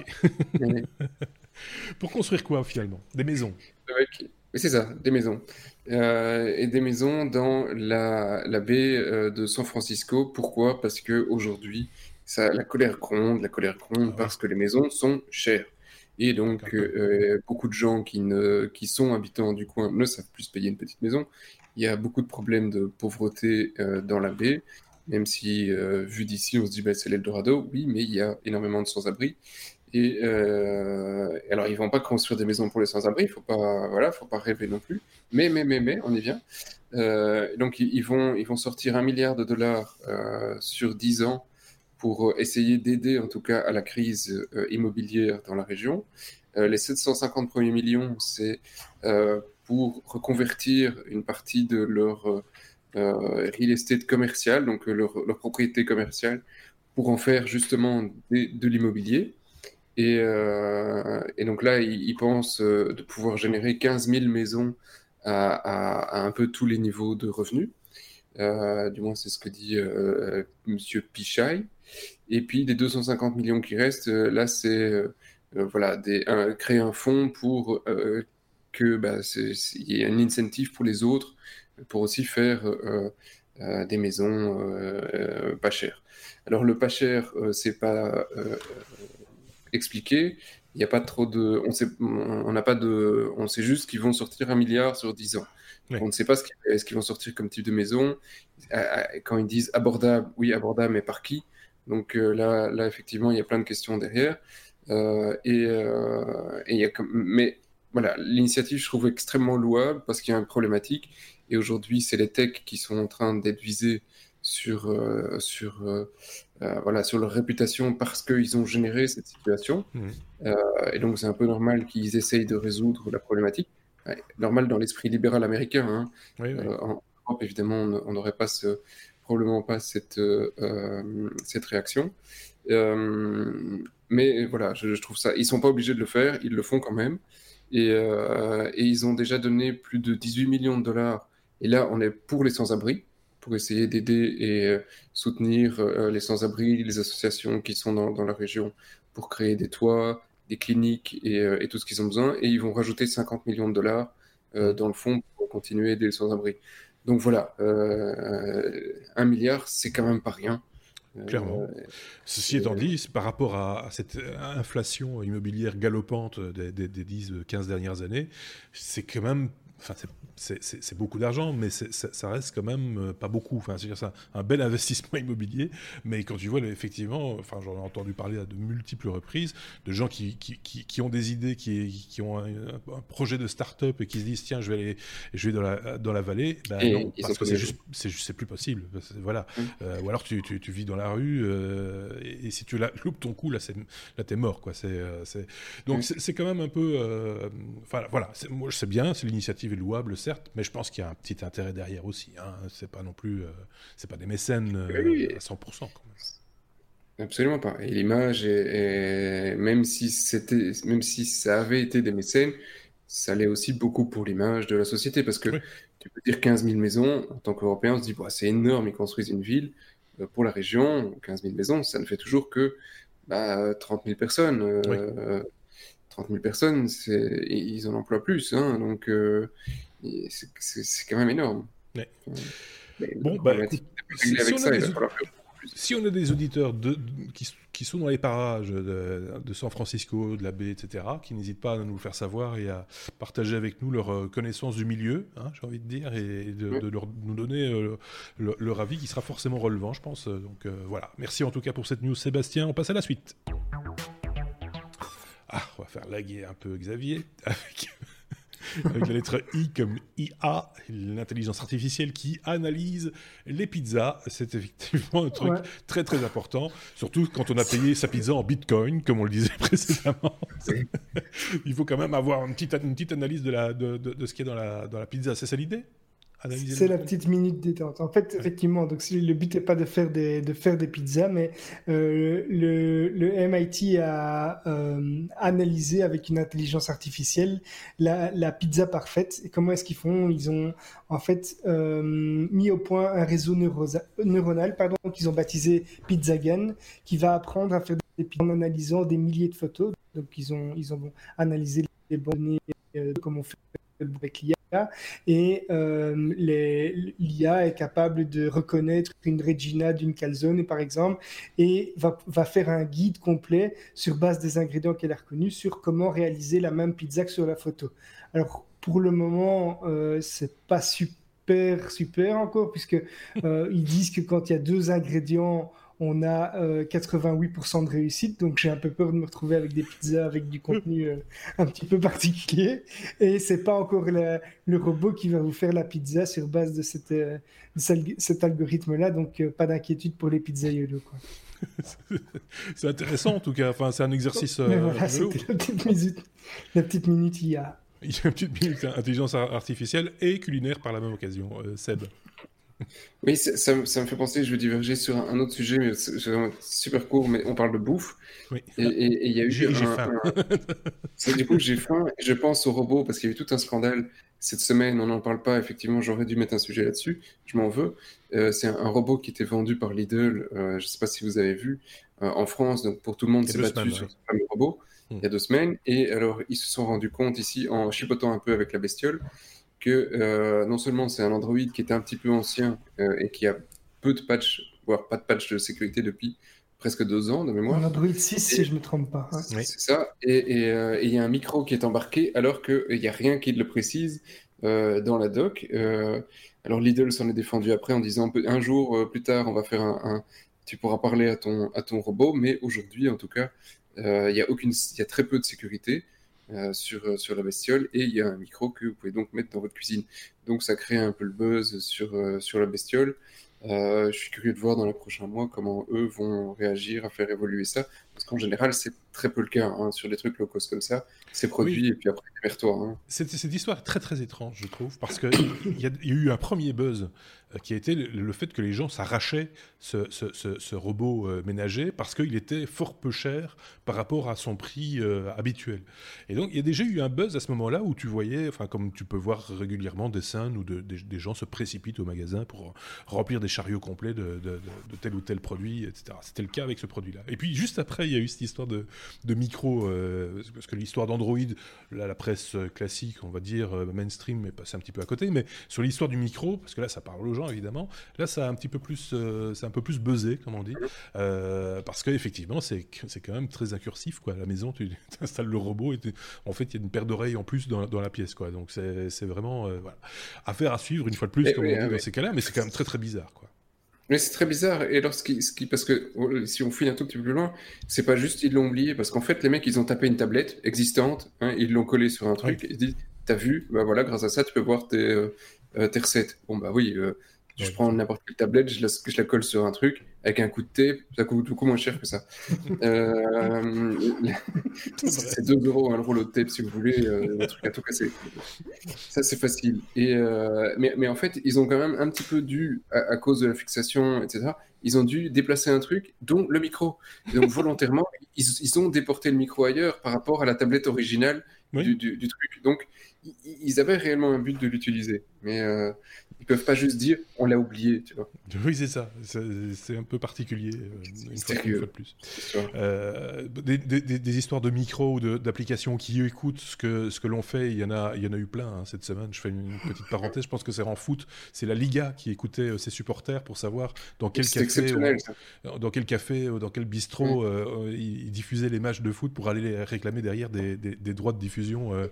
pour construire quoi finalement? Des maisons Oui, c'est ça, des maisons. et des maisons dans la, la baie de San Francisco. Pourquoi? Parce que aujourd'hui, la colère gronde, la colère gronde ah parce que les maisons sont chères. Et donc, euh, beaucoup de gens qui, ne, qui sont habitants du coin ne savent plus payer une petite maison. Il y a beaucoup de problèmes de pauvreté euh, dans la baie, même si, euh, vu d'ici, on se dit bah, c'est l'Eldorado. Oui, mais il y a énormément de sans-abri. Et alors, ils vont pas construire des maisons pour les sans-abri, il faut pas, voilà, faut pas rêver non plus. Mais, mais, mais, mais, on y vient. donc, ils vont, ils vont sortir un milliard de dollars sur 10 ans pour euh, essayer d'aider en tout cas à la crise euh, immobilière dans la région. Euh, les 750 premiers millions, c'est pour reconvertir une partie de leur real estate commercial, donc leur, propriété commerciale, pour en faire justement de l'immobilier. Et, donc là, ils, pensent de pouvoir générer 15 000 maisons à, à, un peu tous les niveaux de revenus. du moins, c'est ce que dit Monsieur Pichai. Et puis, des 250 millions qui restent, euh, là, c'est euh, euh, voilà, créer un fonds pour que bah, y ait un incentive pour les autres pour aussi faire des maisons pas chères. Alors le pas cher, c'est pas expliqué. Il n'y a pas trop de, on sait, on n'a pas de, on sait juste qu'ils vont sortir un milliard sur 10 ans. On ne sait pas ce qu'ils vont sortir comme type de maison. Quand ils disent abordable, oui abordable, mais par qui? Donc euh, là, là, effectivement, il y a plein de questions derrière. Euh, et, euh, et y a Mais voilà, l'initiative, je trouve extrêmement louable parce qu'il y a une problématique. Et aujourd'hui, c'est les techs qui sont en train d'être visés sur, sur, voilà, sur leur réputation parce qu'ils ont généré cette situation. Mmh. et donc, c'est un peu normal qu'ils essayent de résoudre la problématique. normal dans l'esprit libéral américain. Hein. en Europe, évidemment, on n'aurait pas ce, probablement pas cette, euh, euh, cette réaction. Euh, mais voilà, je, trouve ça. Ils sont pas obligés de le faire, ils le font quand même. Et, ils ont déjà donné plus de 18 millions de dollars. Et là, on est pour les sans-abri, pour essayer d'aider et soutenir les sans-abri, les associations qui sont dans, la région, pour créer des toits, des cliniques et, tout ce qu'ils ont besoin. Et ils vont rajouter 50 millions de dollars dans le fond pour continuer à aider les sans-abri. Donc voilà, euh, un milliard, c'est quand même pas rien. Euh, Clairement. Ceci étant dit, par rapport à, cette inflation immobilière galopante des, des, des 10-15 dernières années, c'est quand même Enfin, c'est beaucoup d'argent, mais ça reste quand même euh, pas beaucoup. Enfin, c'est ça, un bel investissement immobilier, mais quand tu vois effectivement, enfin, j'en ai entendu parler à de multiples reprises de gens qui, qui, qui, ont des idées, qui, qui ont un, projet de start-up et qui se disent tiens, je vais aller, je vais dans la, dans la vallée. Ben non, parce que c'est juste, c'est plus possible. Voilà. Mmh. Euh, ou alors tu, tu, tu, vis dans la rue euh, et, si tu la, loupes ton coup, là, là, t'es mort, quoi. C'est, donc mmh. c'est quand même un peu, enfin, voilà. Moi, je sais bien, c'est l'initiative louable, certes, mais je pense qu'il y a un petit intérêt derrière aussi. Hein. C'est pas non plus, euh, c'est pas des mécènes euh, à 100%. Quand même. Absolument pas. Et l'image, est, même si c'était, même si ça avait été des mécènes, ça l'est aussi beaucoup pour l'image de la société, parce que tu peux dire 15 000 maisons, en tant qu'Européen, on se dit, bah, c'est énorme, ils construisent une ville. Euh, pour la région, 15 000 maisons, ça ne fait toujours que bah, 30 000 personnes. 30 000 personnes, ils en emploient plus, hein, donc c'est quand même énorme. bon, bah, si, on a des, auditeurs de, qui, sont dans les parages de, San Francisco, de la baie, etc., qui n'hésitent pas à nous le faire savoir et à partager avec nous leur euh, connaissance du milieu, hein, j'ai envie de dire, et de, leur, nous donner euh, leur avis qui sera forcément relevant, je pense. Donc euh, voilà, merci en tout cas pour cette news, Sébastien. On passe à la suite. Ah, on va faire laguer un peu Xavier avec avec la lettre I comme IA, l'intelligence artificielle qui analyse les pizzas. C'est effectivement un truc très très important, surtout quand on a payé sa pizza en bitcoin, comme on le disait précédemment. Il faut quand même avoir une petite, une petite analyse de, la, de, de, de ce qui est dans la, dans la pizza. C'est ça l'idée? C'est la petite minute détente. En fait, effectivement, donc le but n'est pas de faire des, de faire des pizzas, mais euh, le, le, MIT a euh, analysé avec une intelligence artificielle la, la pizza parfaite. Et comment est-ce qu'ils font? Ils ont en fait euh, mis au point un réseau neuronal pardon, qu'ils ont baptisé PizzaGan, qui va apprendre à faire des pizzas en analysant des milliers de photos. Donc, ils ont, ils ont analysé les données, euh, comment on fait avec l'IA et euh, l'IA est capable de reconnaître une Regina d'une calzone, par exemple, et va, faire un guide complet sur base des ingrédients qu'elle a reconnus sur comment réaliser la même pizza que sur la photo. Alors, pour le moment, euh, c'est pas super, super encore, puisque euh, ils disent que quand il y a deux ingrédients, on a 88% euh, de réussite, donc j'ai un peu peur de me retrouver avec des pizzas avec du contenu euh, un petit peu particulier. Et c'est pas encore le robot qui va vous faire la pizza sur base de, cette, euh, cet algorithme-là, donc pas d'inquiétude pour les pizzaiolos. c'est intéressant en tout cas, enfin, c'est un exercice. voilà, c'était la petite minute, la petite minute IA. Il y a une petite minute intelligence artificielle et culinaire par la même occasion, Seb. Oui, ça, me fait penser, je vais diverger sur un, autre sujet, mais c'est super court, mais on parle de bouffe. Oui. Et il y a eu. J'ai faim. du coup, j'ai faim et je pense aux robots parce qu'il y a eu tout un scandale cette semaine. On n'en parle pas, effectivement, j'aurais dû mettre un sujet là-dessus. Je m'en veux. Euh, c'est un, robot qui était vendu par Lidl, euh, je ne sais pas si vous avez vu, euh, en France. Donc, pour tout le monde, c'est battu sur ce fameux robot hmm. il y a deux semaines. Et alors, ils se sont rendus compte ici, en chipotant un peu avec la bestiole, que euh, non seulement c'est un Android qui était un petit peu ancien euh, et qui a peu de patch, voire pas de patch de sécurité depuis presque deux ans de mémoire. Un Android 6 si je ne me trompe pas. C'est ça. Euh, et il y a un micro qui est embarqué alors qu'il n'y a rien qui le précise dans la doc. alors Lidl s'en est défendu après en disant un jour plus tard on va faire un, tu pourras parler à ton, à ton robot, mais aujourd'hui en tout cas il y, a aucune, y a très peu de sécurité. Euh, sur, euh, sur la bestiole et il y a un micro que vous pouvez donc mettre dans votre cuisine. Donc ça crée un peu le buzz sur, euh, sur la bestiole. je suis curieux de voir dans les prochains mois comment eux vont réagir à faire évoluer ça. Qu'en général, c'est très peu le cas hein, sur des trucs low cost comme ça. C'est produit et puis après, vers toi. Hein. Cette, histoire est très très étrange, je trouve, parce qu'il y, y, a eu un premier buzz euh, qui a été le, fait que les gens s'arrachaient ce, ce, robot euh, ménager parce qu'il était fort peu cher par rapport à son prix euh, habituel. Et donc, il y a déjà eu un buzz à ce moment-là où tu voyais, enfin, comme tu peux voir régulièrement des scènes où des, gens se précipitent au magasin pour remplir des chariots complets de, tel ou tel produit, etc. C'était le cas avec ce produit-là. Et puis, juste après, il y a eu cette histoire de, micro, parce que l'histoire d'Android, la presse classique, on va dire, mainstream, est passée un petit peu à côté, mais sur l'histoire du micro, parce que là, ça parle aux gens évidemment. Là, ça a un petit peu plus, euh, c'est un peu plus buzzé, comme on dit, euh, parce qu'effectivement, c'est c'est quand même très incursif, quoi. À la maison, tu installes le robot et en fait, il y a une paire d'oreilles en plus dans, dans, la pièce, quoi. Donc c'est vraiment euh, voilà. affaire à suivre une fois de plus, comme on dit dans ces cas-là, mais c'est quand même très très bizarre, quoi. Mais c'est très bizarre. Et ce qui, qui, parce que oh, si on fouille un tout petit peu plus loin, c'est pas juste ils l'ont oublié, parce qu'en fait, les mecs, ils ont tapé une tablette existante, hein, ils l'ont collé sur un truc, et ils disent, t'as vu, bah voilà, grâce à ça, tu peux voir tes, euh, tes recettes. Bon, bah oui, euh, je prends n'importe quelle tablette, je la, je la, colle sur un truc, avec un coup de tape, ça coûte beaucoup moins cher que ça. euh, c'est 2 euros un rouleau de tape si vous voulez, euh, un truc à tout casser. Ça, c'est facile. Et, euh, mais, mais, en fait, ils ont quand même un petit peu dû, à, cause de la fixation, etc., ils ont dû déplacer un truc, dont le micro. donc, volontairement, ils, ils, ont déporté le micro ailleurs par rapport à la tablette originale du, du, du, truc. Donc, ils avaient réellement un but de l'utiliser. Mais euh, ils peuvent pas juste dire on l'a oublié, tu vois. Oui, c'est ça. C'est un peu particulier, euh, une, fois, de plus. Euh, des, des, des, histoires de micro ou d'applications qui écoutent ce que, ce que l'on fait, il y, en a, il y en a eu plein hein, cette semaine. Je fais une, petite parenthèse. Je pense que c'est en foot. C'est la Liga qui écoutait euh, ses supporters pour savoir dans quel café, ou, dans quel café ou dans quel bistrot mm. ils, diffusaient les matchs de foot pour aller les réclamer derrière des, droits de diffusion au,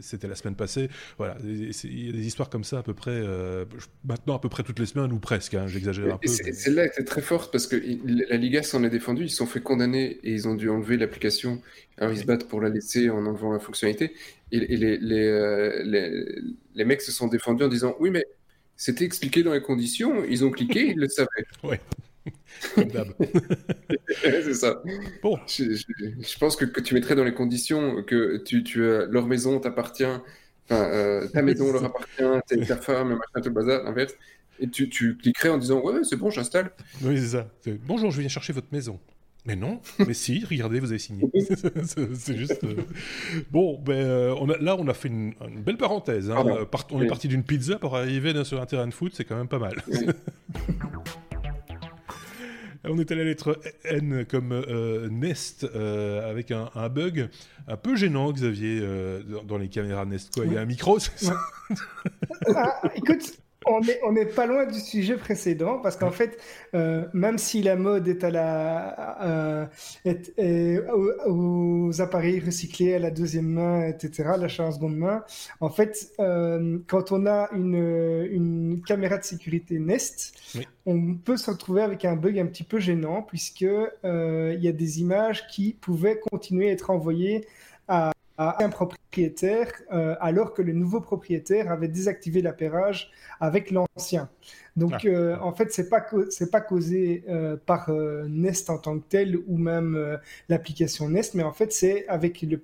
C'était la semaine passée. Voilà, il y a des histoires comme ça à peu près, euh, maintenant à peu près toutes les semaines ou presque, hein, j'exagère un peu. Celle-là était très forte parce que la Liga s'en est défendue, ils se sont fait condamner et ils ont dû enlever l'application. Alors ils se battent pour la laisser en enlevant la fonctionnalité. Et, les, euh, les, les, mecs se sont défendus en disant Oui, mais c'était expliqué dans les conditions, ils ont cliqué, ils le savaient. Ouais. c'est ça. Bon. Je, pense que, que, tu mettrais dans les conditions que tu, tu leur maison t'appartient, euh, ta maison leur appartient, ta femme, machin, tout le bazar, l'inverse. Et tu, tu, cliquerais en disant Ouais, c'est bon, j'installe. Oui, c'est ça. Bonjour, je viens chercher votre maison. Mais non, mais si, regardez, vous avez signé. c'est juste. Euh, bon, ben, euh, on a, là, on a fait une, belle parenthèse. Hein. on est parti d'une pizza pour arriver sur un terrain de foot, c'est quand même pas mal. On est à la lettre N comme euh, Nest euh, avec un, bug un peu gênant, Xavier, euh, dans, les caméras Nest. Quoi. Il y a un micro, ça ah, Écoute, on n'est pas loin du sujet précédent parce qu'en fait, euh, même si la mode est à la, est, aux, appareils recyclés à la deuxième main, etc., l'achat en seconde main, en fait, euh, quand on a une, une, caméra de sécurité Nest, on peut se retrouver avec un bug un petit peu gênant puisque euh, il y a des images qui pouvaient continuer à être envoyées à un propriétaire euh, alors que le nouveau propriétaire avait désactivé l'appairage avec l'ancien. Donc ah. euh, en fait c'est pas c'est pas causé euh, par Nest en tant que tel ou même l'application Nest, mais en fait c'est avec le,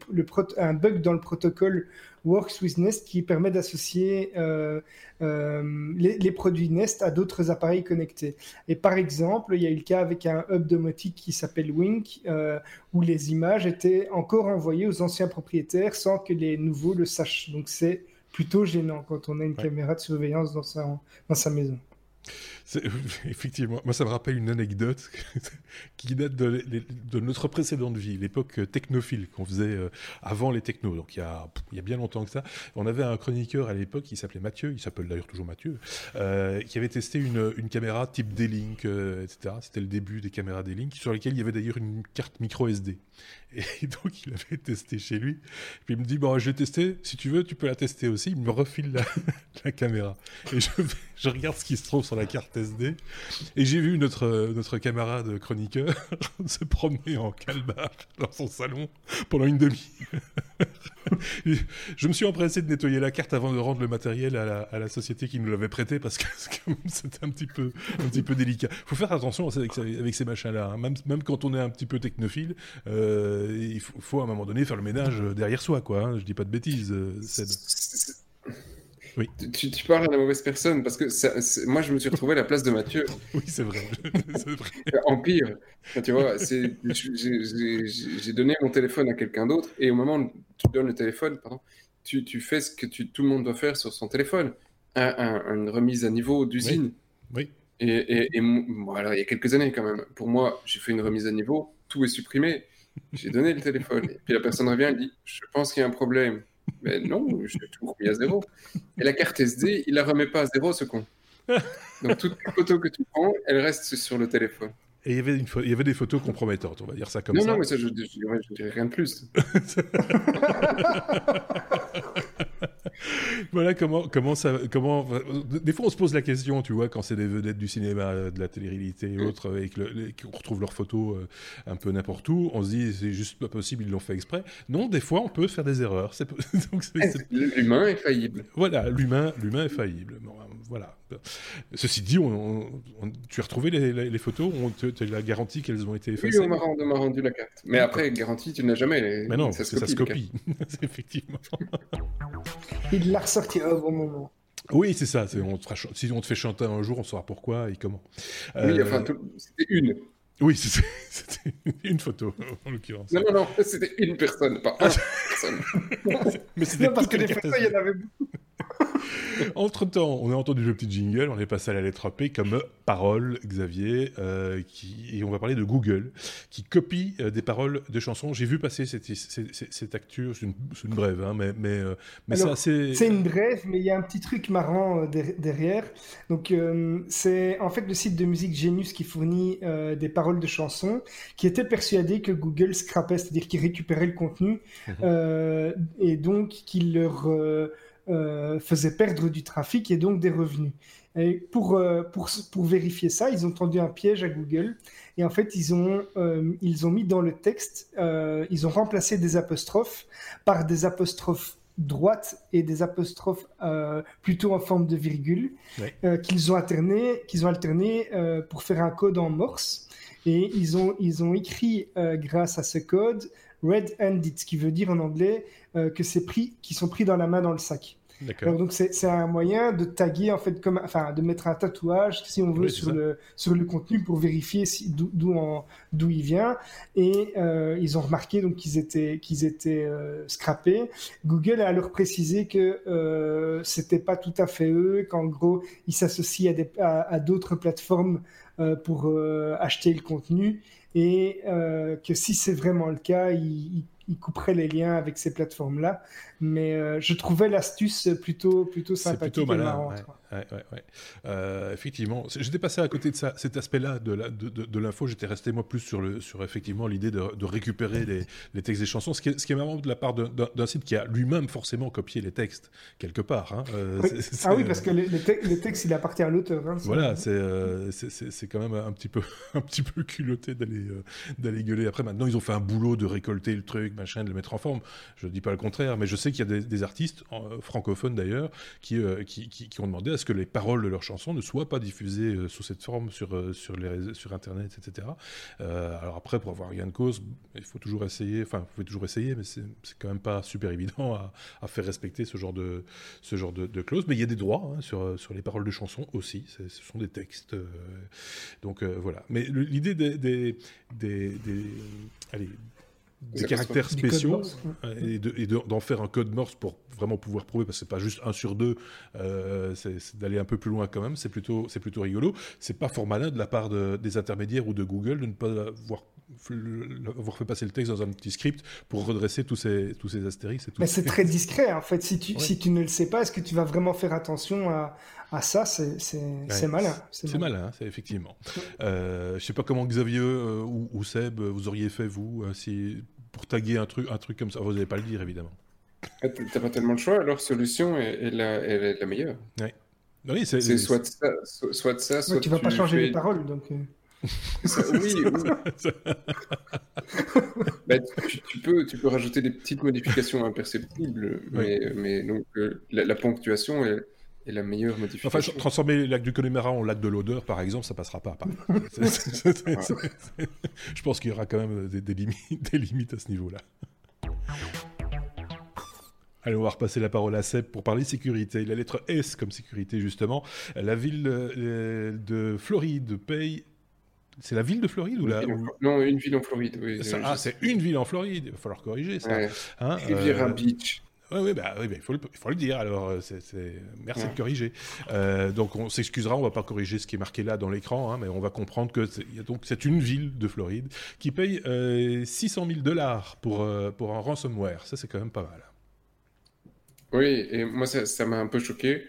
un bug dans le protocole Works with Nest qui permet d'associer euh, euh, les, produits Nest à d'autres appareils connectés. Et par exemple, il y a eu le cas avec un hub domotique qui s'appelle Wink, euh, où les images étaient encore envoyées aux anciens propriétaires sans que les nouveaux le sachent. Donc c'est plutôt gênant quand on a une caméra de surveillance dans sa, dans sa maison. Effectivement, moi ça me rappelle une anecdote qui date de, notre précédente vie, l'époque technophile qu'on faisait euh, avant les technos, donc il y, a, il y a bien longtemps que ça. On avait un chroniqueur à l'époque qui s'appelait Mathieu, il s'appelle d'ailleurs toujours Mathieu, euh, qui avait testé une, caméra type D-Link, euh, etc. C'était le début des caméras D-Link, sur lesquelles il y avait d'ailleurs une carte micro SD. Et donc, il avait testé chez lui. Puis il me dit, bon, je vais tester. Si tu veux, tu peux la tester aussi. Il me refile la, caméra. Et je, regarde ce qui se trouve sur la carte SD. Et j'ai vu notre, notre camarade chroniqueur se promener en calbar dans son salon pendant une demi-heure. je me suis empressé de nettoyer la carte avant de rendre le matériel à la, société qui nous l'avait prêté parce que c'était un petit peu, un petit peu délicat. Il faut faire attention avec, ces machins-là. Hein. Même, même, quand on est un petit peu technophile, euh, il faut, à un moment donné faire le ménage derrière soi. Quoi, hein. Je dis pas de bêtises, euh, Oui. Tu, parles à la mauvaise personne parce que moi je me suis retrouvé à la place de Mathieu. oui, c'est vrai. Empire. Tu vois, j'ai donné mon téléphone à quelqu'un d'autre et au moment où tu donnes le téléphone, pardon, tu, tu, fais ce que tu, tout le monde doit faire sur son téléphone. une remise à niveau d'usine. Oui. Et, et, et voilà, il y a quelques années quand même. Pour moi, j'ai fait une remise à niveau, tout est supprimé. J'ai donné le téléphone. Et puis la personne revient et dit Je pense qu'il y a un problème. Mais non, je l'ai tout remis à zéro. Et la carte SD, il la remet pas à zéro, ce con. Donc toutes les photos que tu prends, elles restent sur le téléphone. Et il y, avait une il y avait des photos compromettantes, on va dire ça comme ça. Non, non, mais ça, je, je dirais rien de plus. voilà comment, comment ça. Comment... Des fois, on se pose la question, tu vois, quand c'est des vedettes du cinéma, de la télé-réalité et autres, et qu'on retrouve leurs photos euh, un peu n'importe où, on se dit, c'est juste pas possible, ils l'ont fait exprès. Non, des fois, on peut faire des erreurs. L'humain est faillible. Voilà, l'humain est faillible. Voilà. Ceci dit, tu as retrouvé les, photos Tu as la garantie qu'elles ont été effacées Oui, on m'a rendu, la carte. Mais après, garantie, tu n'as jamais. Mais non, ça se copie. Ça se copie. Effectivement. Il l'a ressorti au bon moment. Oui, c'est ça. On si on te fait chanter un jour, on saura pourquoi et comment. Oui, enfin, euh, c'était une. Oui, c'était une photo, en l'occurrence. Non, non, non, c'était une personne, pas une personne. Mais c'était parce que les photos, il y en avait beaucoup. Entre-temps, on a entendu le petit jingle, on est passé à la lettre P comme parole, Xavier, euh, qui, et on va parler de Google, qui copie euh, des paroles de chansons. J'ai vu passer cette, cette, cette actu, c'est une, une, brève, hein, mais, mais, euh, mais c'est C'est une brève, mais il y a un petit truc marrant derrière. Donc, c'est en fait le site de musique Genius qui fournit des paroles de chansons, qui était persuadé que Google scrapait, c'est-à-dire qu'il récupérait le contenu, mhm. et donc qu'il leur euh, faisait perdre du trafic et donc des revenus. Et pour, euh, pour, pour, vérifier ça, ils ont tendu un piège à Google et en fait, ils ont, euh, ils ont mis dans le texte, ils ont remplacé des apostrophes par des apostrophes droites et des apostrophes plutôt en forme de virgule qu'ils ont alterné, qu'ils ont alterné pour faire un code en morse. Et ils ont, ils ont écrit grâce à ce code red-handed, ce qui veut dire en anglais que c'est pris, qui sont pris dans la main dans le sac donc c'est un moyen de taguer en fait comme enfin de mettre un tatouage si on veut sur le sur le contenu pour vérifier si, d'où d'où il vient. Et euh, ils ont remarqué donc qu'ils étaient qu'ils étaient euh, scrappés. Google a alors précisé que euh, c'était pas tout à fait eux qu'en gros ils s'associent à à, d'autres plateformes euh, pour acheter le contenu. Et que si c'est vraiment le cas ils il couperait les liens avec ces plateformes-là. Mais euh, je trouvais l'astuce plutôt, plutôt sympathique plutôt malin, Ouais, ouais, euh, effectivement, j'étais passé à côté de ça, cet aspect-là de l'info. De, J'étais resté moi plus sur, le, sur effectivement l'idée de, récupérer les, les, textes des chansons. Ce qui est, ce qui est marrant de la part d'un site qui a lui-même forcément copié les textes quelque part. Hein. Euh, ah oui, parce que les, les, textes, il appartient à l'auteur. Hein, voilà, c'est quand même un petit peu, un petit peu culotté d'aller gueuler. Après, maintenant, ils ont fait un boulot de récolter le truc, machin, de le mettre en forme. Je ne dis pas le contraire, mais je sais qu'il y a des, artistes, euh, francophones d'ailleurs, euh, qui, qui, qui, ont demandé à ce que les paroles de leurs chansons ne soient pas diffusées euh, sous cette forme sur, sur, les, sur Internet, etc. alors après, pour avoir rien de cause, il faut toujours essayer, enfin, vous pouvez toujours essayer, mais c'est quand même pas super évident à, à, faire respecter ce genre de, ce genre de, de clause. Mais il y a des droits hein, sur, sur les paroles de chansons aussi, ce sont des textes. donc voilà. Mais l'idée des, des, des, des allez, des caractères spéciaux et d'en faire un code Morse pour vraiment pouvoir prouver, parce que c'est pas juste un sur deux, euh, c'est d'aller un peu plus loin quand même, c'est plutôt, c'est plutôt rigolo. C'est pas fort malin de la part des intermédiaires ou de Google de ne pas avoir, avoir, fait passer le texte dans un petit script pour redresser tous ces, tous ces astérix. Mais c'est très discret en fait. Si tu, si tu ne le sais pas, est-ce que tu vas vraiment faire attention à, à ça? C'est malin. C'est malin, c'est effectivement. Euh, je sais pas comment Xavier euh, ou, ou, Seb, vous auriez fait vous euh, si pour taguer un truc, un truc comme ça. Vous n'allez pas le dire évidemment. T'as pas tellement le choix, leur solution est, la, la, meilleure. Ouais. Oui, c'est soit ça, soit ça, soit tu vas pas changer les paroles, donc. Euh. oui, oui. bah, tu, peux, tu peux rajouter des petites modifications imperceptibles, mais, mais donc euh, la, ponctuation est, est, la meilleure modification. Enfin, transformer le lac du Connemara en lac de l'odeur, par exemple, ça passera pas. Je pense qu'il y aura quand même des, des, limites, des limites à ce niveau-là. Allez, on va repasser la parole à Seb pour parler sécurité. La lettre S comme sécurité, justement. La ville euh, de Floride paye c'est la ville de Floride ou la Non, une ville en Floride. Oui, ah, c'est une ville en Floride. Il va falloir corriger ça. Ouais. Hein, Riviera euh, Beach. Oui, oui, bah, oui bah, il, faut le, il, faut le, dire. Alors, euh, c'est, merci de corriger. Euh, donc, on s'excusera, on va pas corriger ce qui est marqué là dans l'écran, hein, mais on va comprendre que c'est, donc c'est une ville de Floride qui paye euh, 600 000 dollars pour, pour un ransomware. Ça, c'est quand même pas mal. Oui, et moi, ça m'a un peu choqué.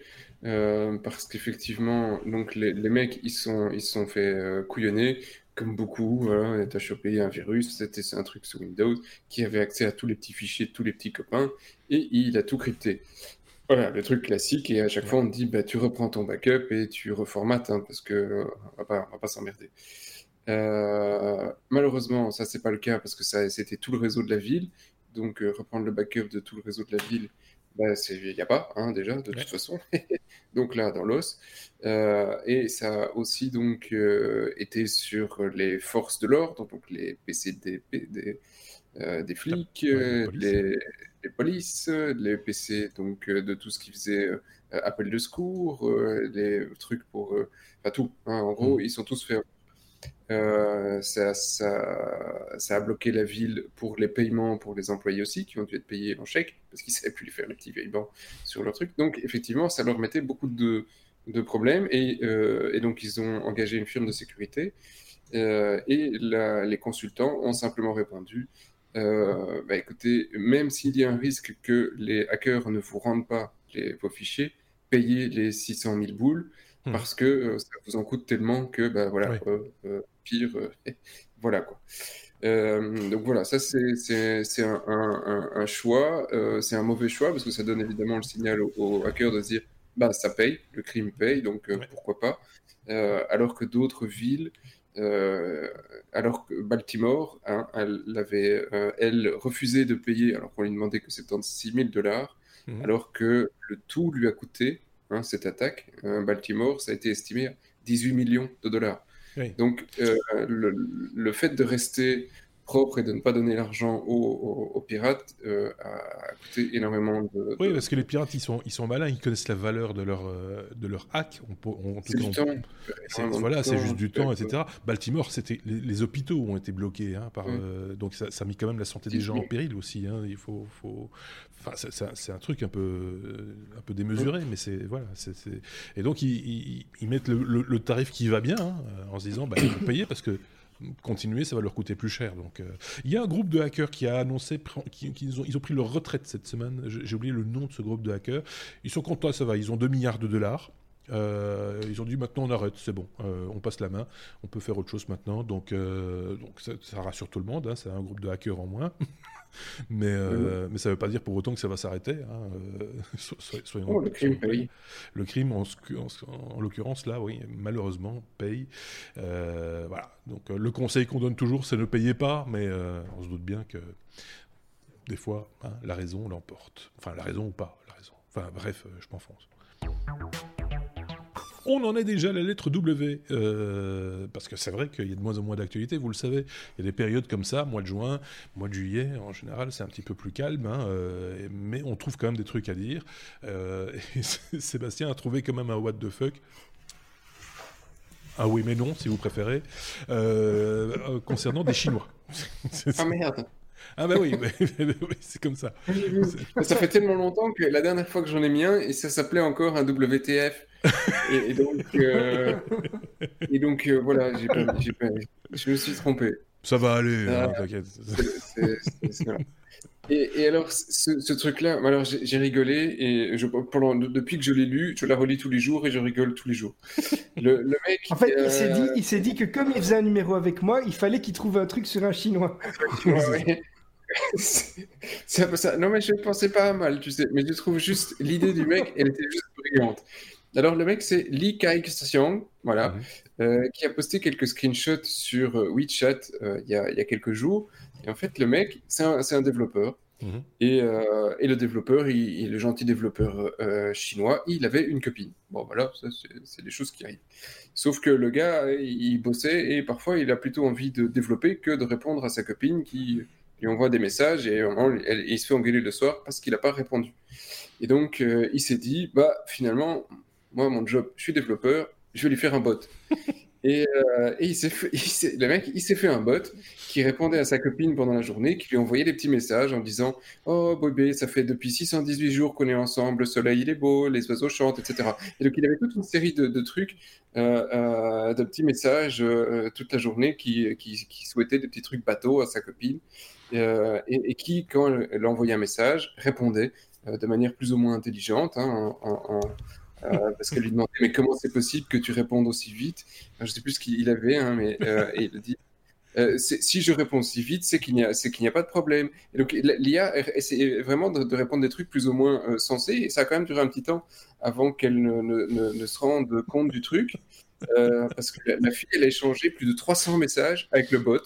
Euh, parce qu'effectivement, donc les, mecs, ils sont, ils sont fait euh, couillonner, comme beaucoup. Voilà, t'as chopé un virus, c'était un truc sous Windows, qui avait accès à tous les petits fichiers tous les petits copains, et il a tout crypté. Voilà, le truc classique, et à chaque fois on te dit, bah, tu reprends ton backup et tu reformates, hein, parce que euh, on va pas, on va pas s'emmerder. Euh, malheureusement, ça c'est pas le cas parce que ça c'était tout le réseau de la ville. Donc reprendre le backup de tout le réseau de la ville, bah, il n'y a pas, hein, déjà, de toute façon. donc là, dans l'os. Euh, et ça a aussi donc euh, été sur les forces de l'ordre, donc les PC des, des, euh, des flics, les, les, polices, les PC donc de tout ce qui faisait appel de secours, les trucs pour, enfin tout. Hein, en gros, mm. ils sont tous faits ça, ça, a bloqué la ville pour les paiements pour les employés aussi, qui ont dû être payés en chèque, parce qu'ils savaient plus les faire les petits paiements sur leur truc. Donc, effectivement, ça leur mettait beaucoup de, problèmes, et, et, donc ils ont engagé une firme de sécurité. et les consultants ont simplement répondu euh, bah écoutez, même s'il y a un risque que les hackers ne vous rendent pas vos fichiers, payez les 600 000 boules hmm. parce que euh, ça vous en coûte tellement que, bah, voilà, euh, pire, voilà quoi. donc voilà, ça c'est un, un, un, choix, c'est un mauvais choix parce que ça donne évidemment le signal aux, hackers de se dire bah ça paye, le crime paye, donc pourquoi pas. alors que d'autres villes euh, alors que Baltimore, hein, elle avait, euh, elle, refusé de payer, alors qu'on lui demandait que 76 000 dollars, mhm. alors que le tout lui a coûté, hein, cette attaque, hein, Baltimore, ça a été estimé à 18 millions de dollars. Donc, euh, le, le, fait de rester propre et de ne pas donner l'argent aux, pirates euh, a coûté énormément de, Oui, parce que les pirates, ils sont, ils sont malins, ils connaissent la valeur de leur, euh, de leur hack. c'est du temps. Voilà, c'est juste du temps, etc. Baltimore, c'était les, hôpitaux ont été bloqués, hein, par, euh, donc ça, ça, a mis quand même la santé des gens en péril aussi. Hein, il faut, faut... Enfin, c'est un truc un peu, un peu démesuré, mais c'est voilà, c'est et donc ils, ils, mettent le, le, tarif qui va bien hein, en se disant, bah, il faut payer parce que continuer, ça va leur coûter plus cher. Donc, euh, il y a un groupe de hackers qui a annoncé qu'ils ont, pris leur retraite cette semaine. J'ai oublié le nom de ce groupe de hackers. Ils sont contents, ça va. Ils ont 2 milliards de dollars. Euh, ils ont dit maintenant on arrête, c'est bon, euh, on passe la main, on peut faire autre chose maintenant. Donc, donc ça, rassure tout le monde. Hein, c'est un groupe de hackers en moins. mais, euh, mais ça ne veut pas dire pour autant que ça va s'arrêter. Hein. Euh, soyons oh, le crime paye. Le crime, en, en, l'occurrence, là, oui, malheureusement, paye. Euh, voilà. Donc, le conseil qu'on donne toujours, c'est ne payez pas, mais on se doute bien que des fois, hein, la raison l'emporte. Enfin, la raison ou pas, la raison. Enfin, bref, je m'enfonce. On en est déjà à la lettre W, euh, parce que c'est vrai qu'il y a de moins en moins d'actualité, vous le savez. Il y a des périodes comme ça, mois de juin, mois de juillet, en général, c'est un petit peu plus calme, hein, euh, mais on trouve quand même des trucs à dire. Euh, Sébastien a trouvé quand même un what the fuck. Ah oui, mais non, si vous préférez, concernant des Chinois. ah merde ah bah oui, c'est comme ça. Ça fait tellement longtemps que la dernière fois que j'en ai mis un, et ça s'appelait encore un WTF. Et, donc, euh, et donc euh, voilà, je me suis trompé. Ça va aller, hein, ah, t'inquiète. Et, alors, ce, truc-là, alors j'ai rigolé et je, pendant, depuis que je l'ai lu, je la relis tous les jours et je rigole tous les jours. Le, mec. En fait, il s'est dit, il s'est dit que comme il faisait un numéro avec moi, il fallait qu'il trouve un truc sur un chinois. c'est un peu ça. Non, mais je ne pensais pas mal, tu sais. Mais je trouve juste l'idée du mec, elle était juste brillante. Alors, le mec, c'est Li Kai-xiang, voilà, mhm. euh, qui a posté quelques screenshots sur euh, WeChat euh, il y, a, y, a, quelques jours. Et en fait, le mec, c'est un, un, développeur. Mhm. Et, et, le développeur, il, le gentil développeur chinois, il avait une copine. Bon, voilà, c'est des choses qui arrivent. Sauf que le gars, il bossait et parfois, il a plutôt envie de développer que de répondre à sa copine qui lui envoie des messages et, il se fait engueuler le soir parce qu'il n'a pas répondu. Et donc, euh, il s'est dit, bah, finalement, moi, mon job, je suis développeur, je vais lui faire un bot. et, euh, et il s'est le mec, il s'est fait un bot qui répondait à sa copine pendant la journée, qui lui envoyait des petits messages en disant Oh, bébé, ça fait depuis 618 jours qu'on est ensemble, le soleil, il est beau, les oiseaux chantent, etc. Et donc, il avait toute une série de, trucs, euh, de petits messages toute la journée qui, qui, qui souhaitaient des petits trucs bateaux à sa copine. Euh, et, qui, quand elle, envoyait un message, répondait euh, de manière plus ou moins intelligente, hein, euh, parce qu'elle lui demandait mais comment c'est possible que tu répondes aussi vite? Je ne sais plus ce qu'il avait, hein, mais et il dit si je réponds aussi vite, c'est qu'il n'y a, pas de problème. Et donc l'IA essaie vraiment de, répondre des trucs plus ou moins sensés, et ça a quand même duré un petit temps avant qu'elle ne, ne, ne, se rende compte du truc, parce que la, la, fille, elle a échangé plus de 300 messages avec le bot.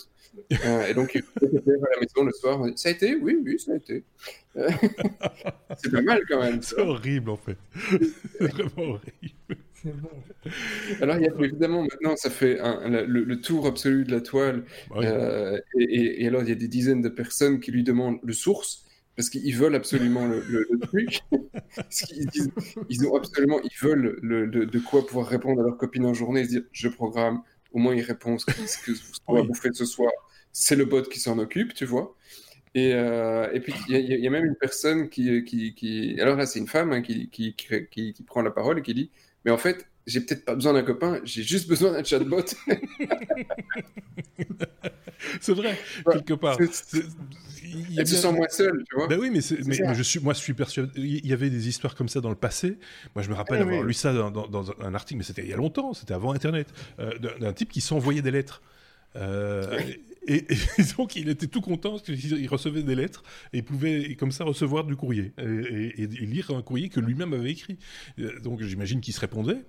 Euh, et donc, il faut à la maison le soir. Ça a été Oui, oui, ça a été. Euh, c'est pas mal quand même. C'est horrible en fait. vraiment horrible. Alors, il y a, évidemment, maintenant, ça fait le, tour absolu de la toile. Euh, et, alors, il y a des dizaines de personnes qui lui demandent le source parce qu'ils veulent absolument le, truc. ils, ont absolument, ils veulent le, de, quoi pouvoir répondre à leur copine en journée et se dire je programme au moins il répond ce, que qu'on va bouffer ce soir. C'est le bot qui s'en occupe, tu vois. Et, euh, et puis, il y, a même une personne qui. qui, qui... Alors là, c'est une femme hein, qui, qui, qui, prend la parole et qui dit Mais en fait, j'ai peut-être pas besoin d'un copain, j'ai juste besoin d'un chatbot. c'est vrai, quelque part. Il se sent moins seule, tu vois. Ben oui, mais, mais, je suis, moi, je suis persuadé. Il y avait des histoires comme ça dans le passé. Moi, je me rappelle eh avoir lu ça dans, dans, un article, mais c'était il y a longtemps, c'était avant Internet, euh, d'un type qui s'envoyait des lettres. Euh, et, donc, il était tout content parce qu'il recevait des lettres et il pouvait, comme ça, recevoir du courrier et, lire un courrier que lui-même avait écrit. Euh, donc, j'imagine qu'il se répondait.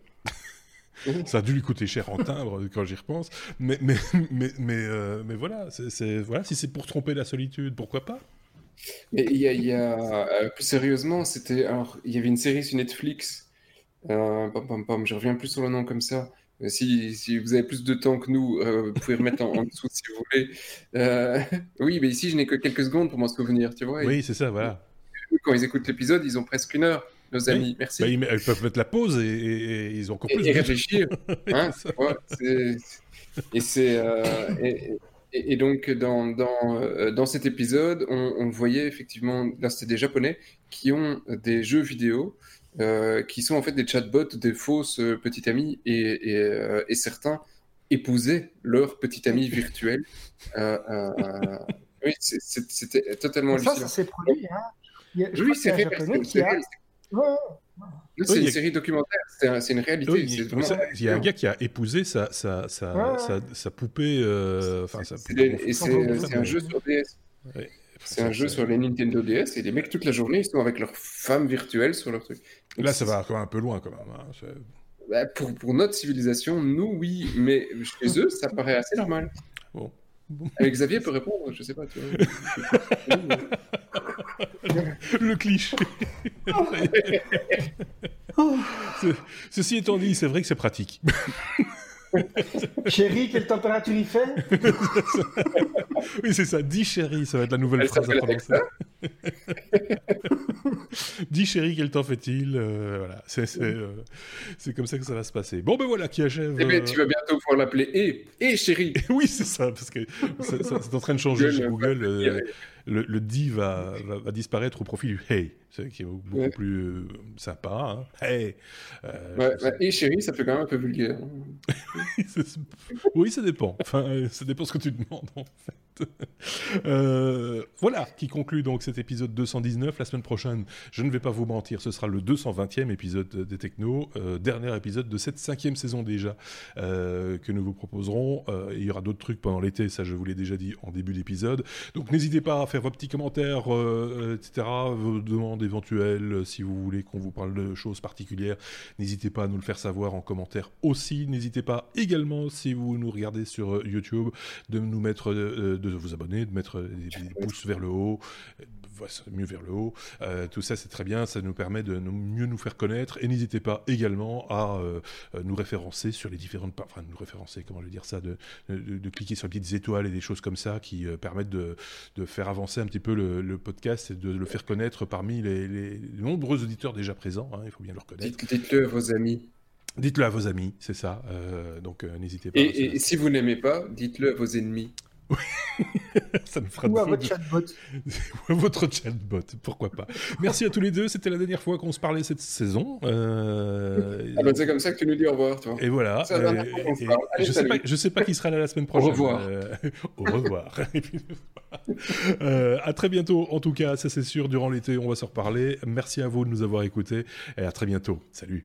Ça a dû lui coûter cher en timbre quand j'y repense. Mais, mais, mais, mais, euh, mais voilà, c'est, voilà, si c'est pour tromper la solitude, pourquoi pas? Mais il y a, y a euh, plus sérieusement, c'était, alors, il y avait une série sur Netflix. Euh, pom, pom, je reviens plus sur le nom comme ça. Si, si, vous avez plus de temps que nous, vous pouvez remettre en, dessous si vous voulez. oui, mais ici, je n'ai que quelques secondes pour m'en souvenir, tu vois. Oui, c'est ça, voilà. Quand ils écoutent l'épisode, ils ont presque une heure nos amis. Merci. Bah, ils, peuvent mettre la pause et, ils ont encore plus. Et, réfléchir. hein et c'est. Euh, et, donc, dans, dans, euh, dans cet épisode, on, voyait effectivement, là, c'était des Japonais qui ont des jeux vidéo euh, qui sont en fait des chatbots, des fausses petites amies, et, et, certains épousaient leur petite amie virtuelle. oui, c'était totalement hallucinant. Ça, c'est produit, hein. oui, c'est japonais qui a c'est une série documentaire, c'est une réalité. il y a un gars qui a épousé sa, sa, sa, sa, poupée. Euh, c'est un jeu sur DS. C'est un jeu sur les Nintendo DS et les mecs toute la journée ils sont avec leur femme virtuelle sur leur truc. Là, ça va quand même un peu loin quand même. Hein, bah, pour, pour, notre civilisation, nous oui, mais chez eux, ça paraît assez normal. Bon. Xavier peut répondre, je sais pas. Tu vois. le cliché. Ceci étant dit, c'est vrai que c'est pratique. chérie, quelle température il fait? Oui, c'est ça. Dis chérie, ça va être la nouvelle phrase à prononcer. Dis chérie, quel temps fait-il? Euh, Voilà, euh, c'est comme ça que ça va se passer. Bon, ben voilà, qui achève. Eh ben, tu vas bientôt pouvoir l'appeler et, et chérie. oui, c'est ça, parce que c'est en train de changer chez Google. Euh, le, le D va, va, disparaître au profit du Hey, qui est beaucoup plus euh, sympa. Hein. Hey euh, Et chérie, ça fait quand même un peu vulgaire. oui, ça dépend. Enfin, euh, ça dépend ce que tu demandes, en fait. voilà, qui conclut donc cet épisode 219. La semaine prochaine, je ne vais pas vous mentir, ce sera le 220e épisode des Technos, dernier épisode de cette cinquième saison déjà, que nous vous proposerons. il y aura d'autres trucs pendant l'été, ça je vous l'ai déjà dit en début d'épisode. Donc n'hésitez pas à faire vos petits commentaires, euh, etc., vos demandes éventuelles, euh, si vous voulez qu'on vous parle de choses particulières, n'hésitez pas à nous le faire savoir en commentaire aussi. N'hésitez pas également, si vous nous regardez sur euh, YouTube, de nous mettre, de vous abonner, de mettre des pouces vers le haut, mieux vers le haut. Euh, tout ça, c'est très bien. Ça nous permet de mieux nous faire connaître. Et n'hésitez pas également à euh, nous référencer sur les différentes. Enfin, nous référencer, comment je vais dire ça, de, de, cliquer sur les petites étoiles et des choses comme ça qui euh, permettent de, de, faire avancer un petit peu le, podcast et de le faire connaître parmi les, nombreux auditeurs déjà présents. Hein, il faut bien le reconnaître. Dites-le à vos amis. Dites-le à vos amis, c'est ça. donc n'hésitez pas. et si vous n'aimez pas, dites-le à vos ennemis. ça me fera Ou à votre chatbot. Ou à votre chatbot, pourquoi pas. Merci à tous les deux, c'était la dernière fois qu'on se parlait cette saison. Euh... Ah bah c'est comme ça que tu nous dis au revoir, toi. Et voilà. je, sais pas, je sais pas qui sera là la semaine prochaine. Au revoir. Euh, au revoir. euh, à très bientôt, en tout cas, ça c'est sûr, durant l'été, on va se reparler. Merci à vous de nous avoir écoutés et à très bientôt. Salut.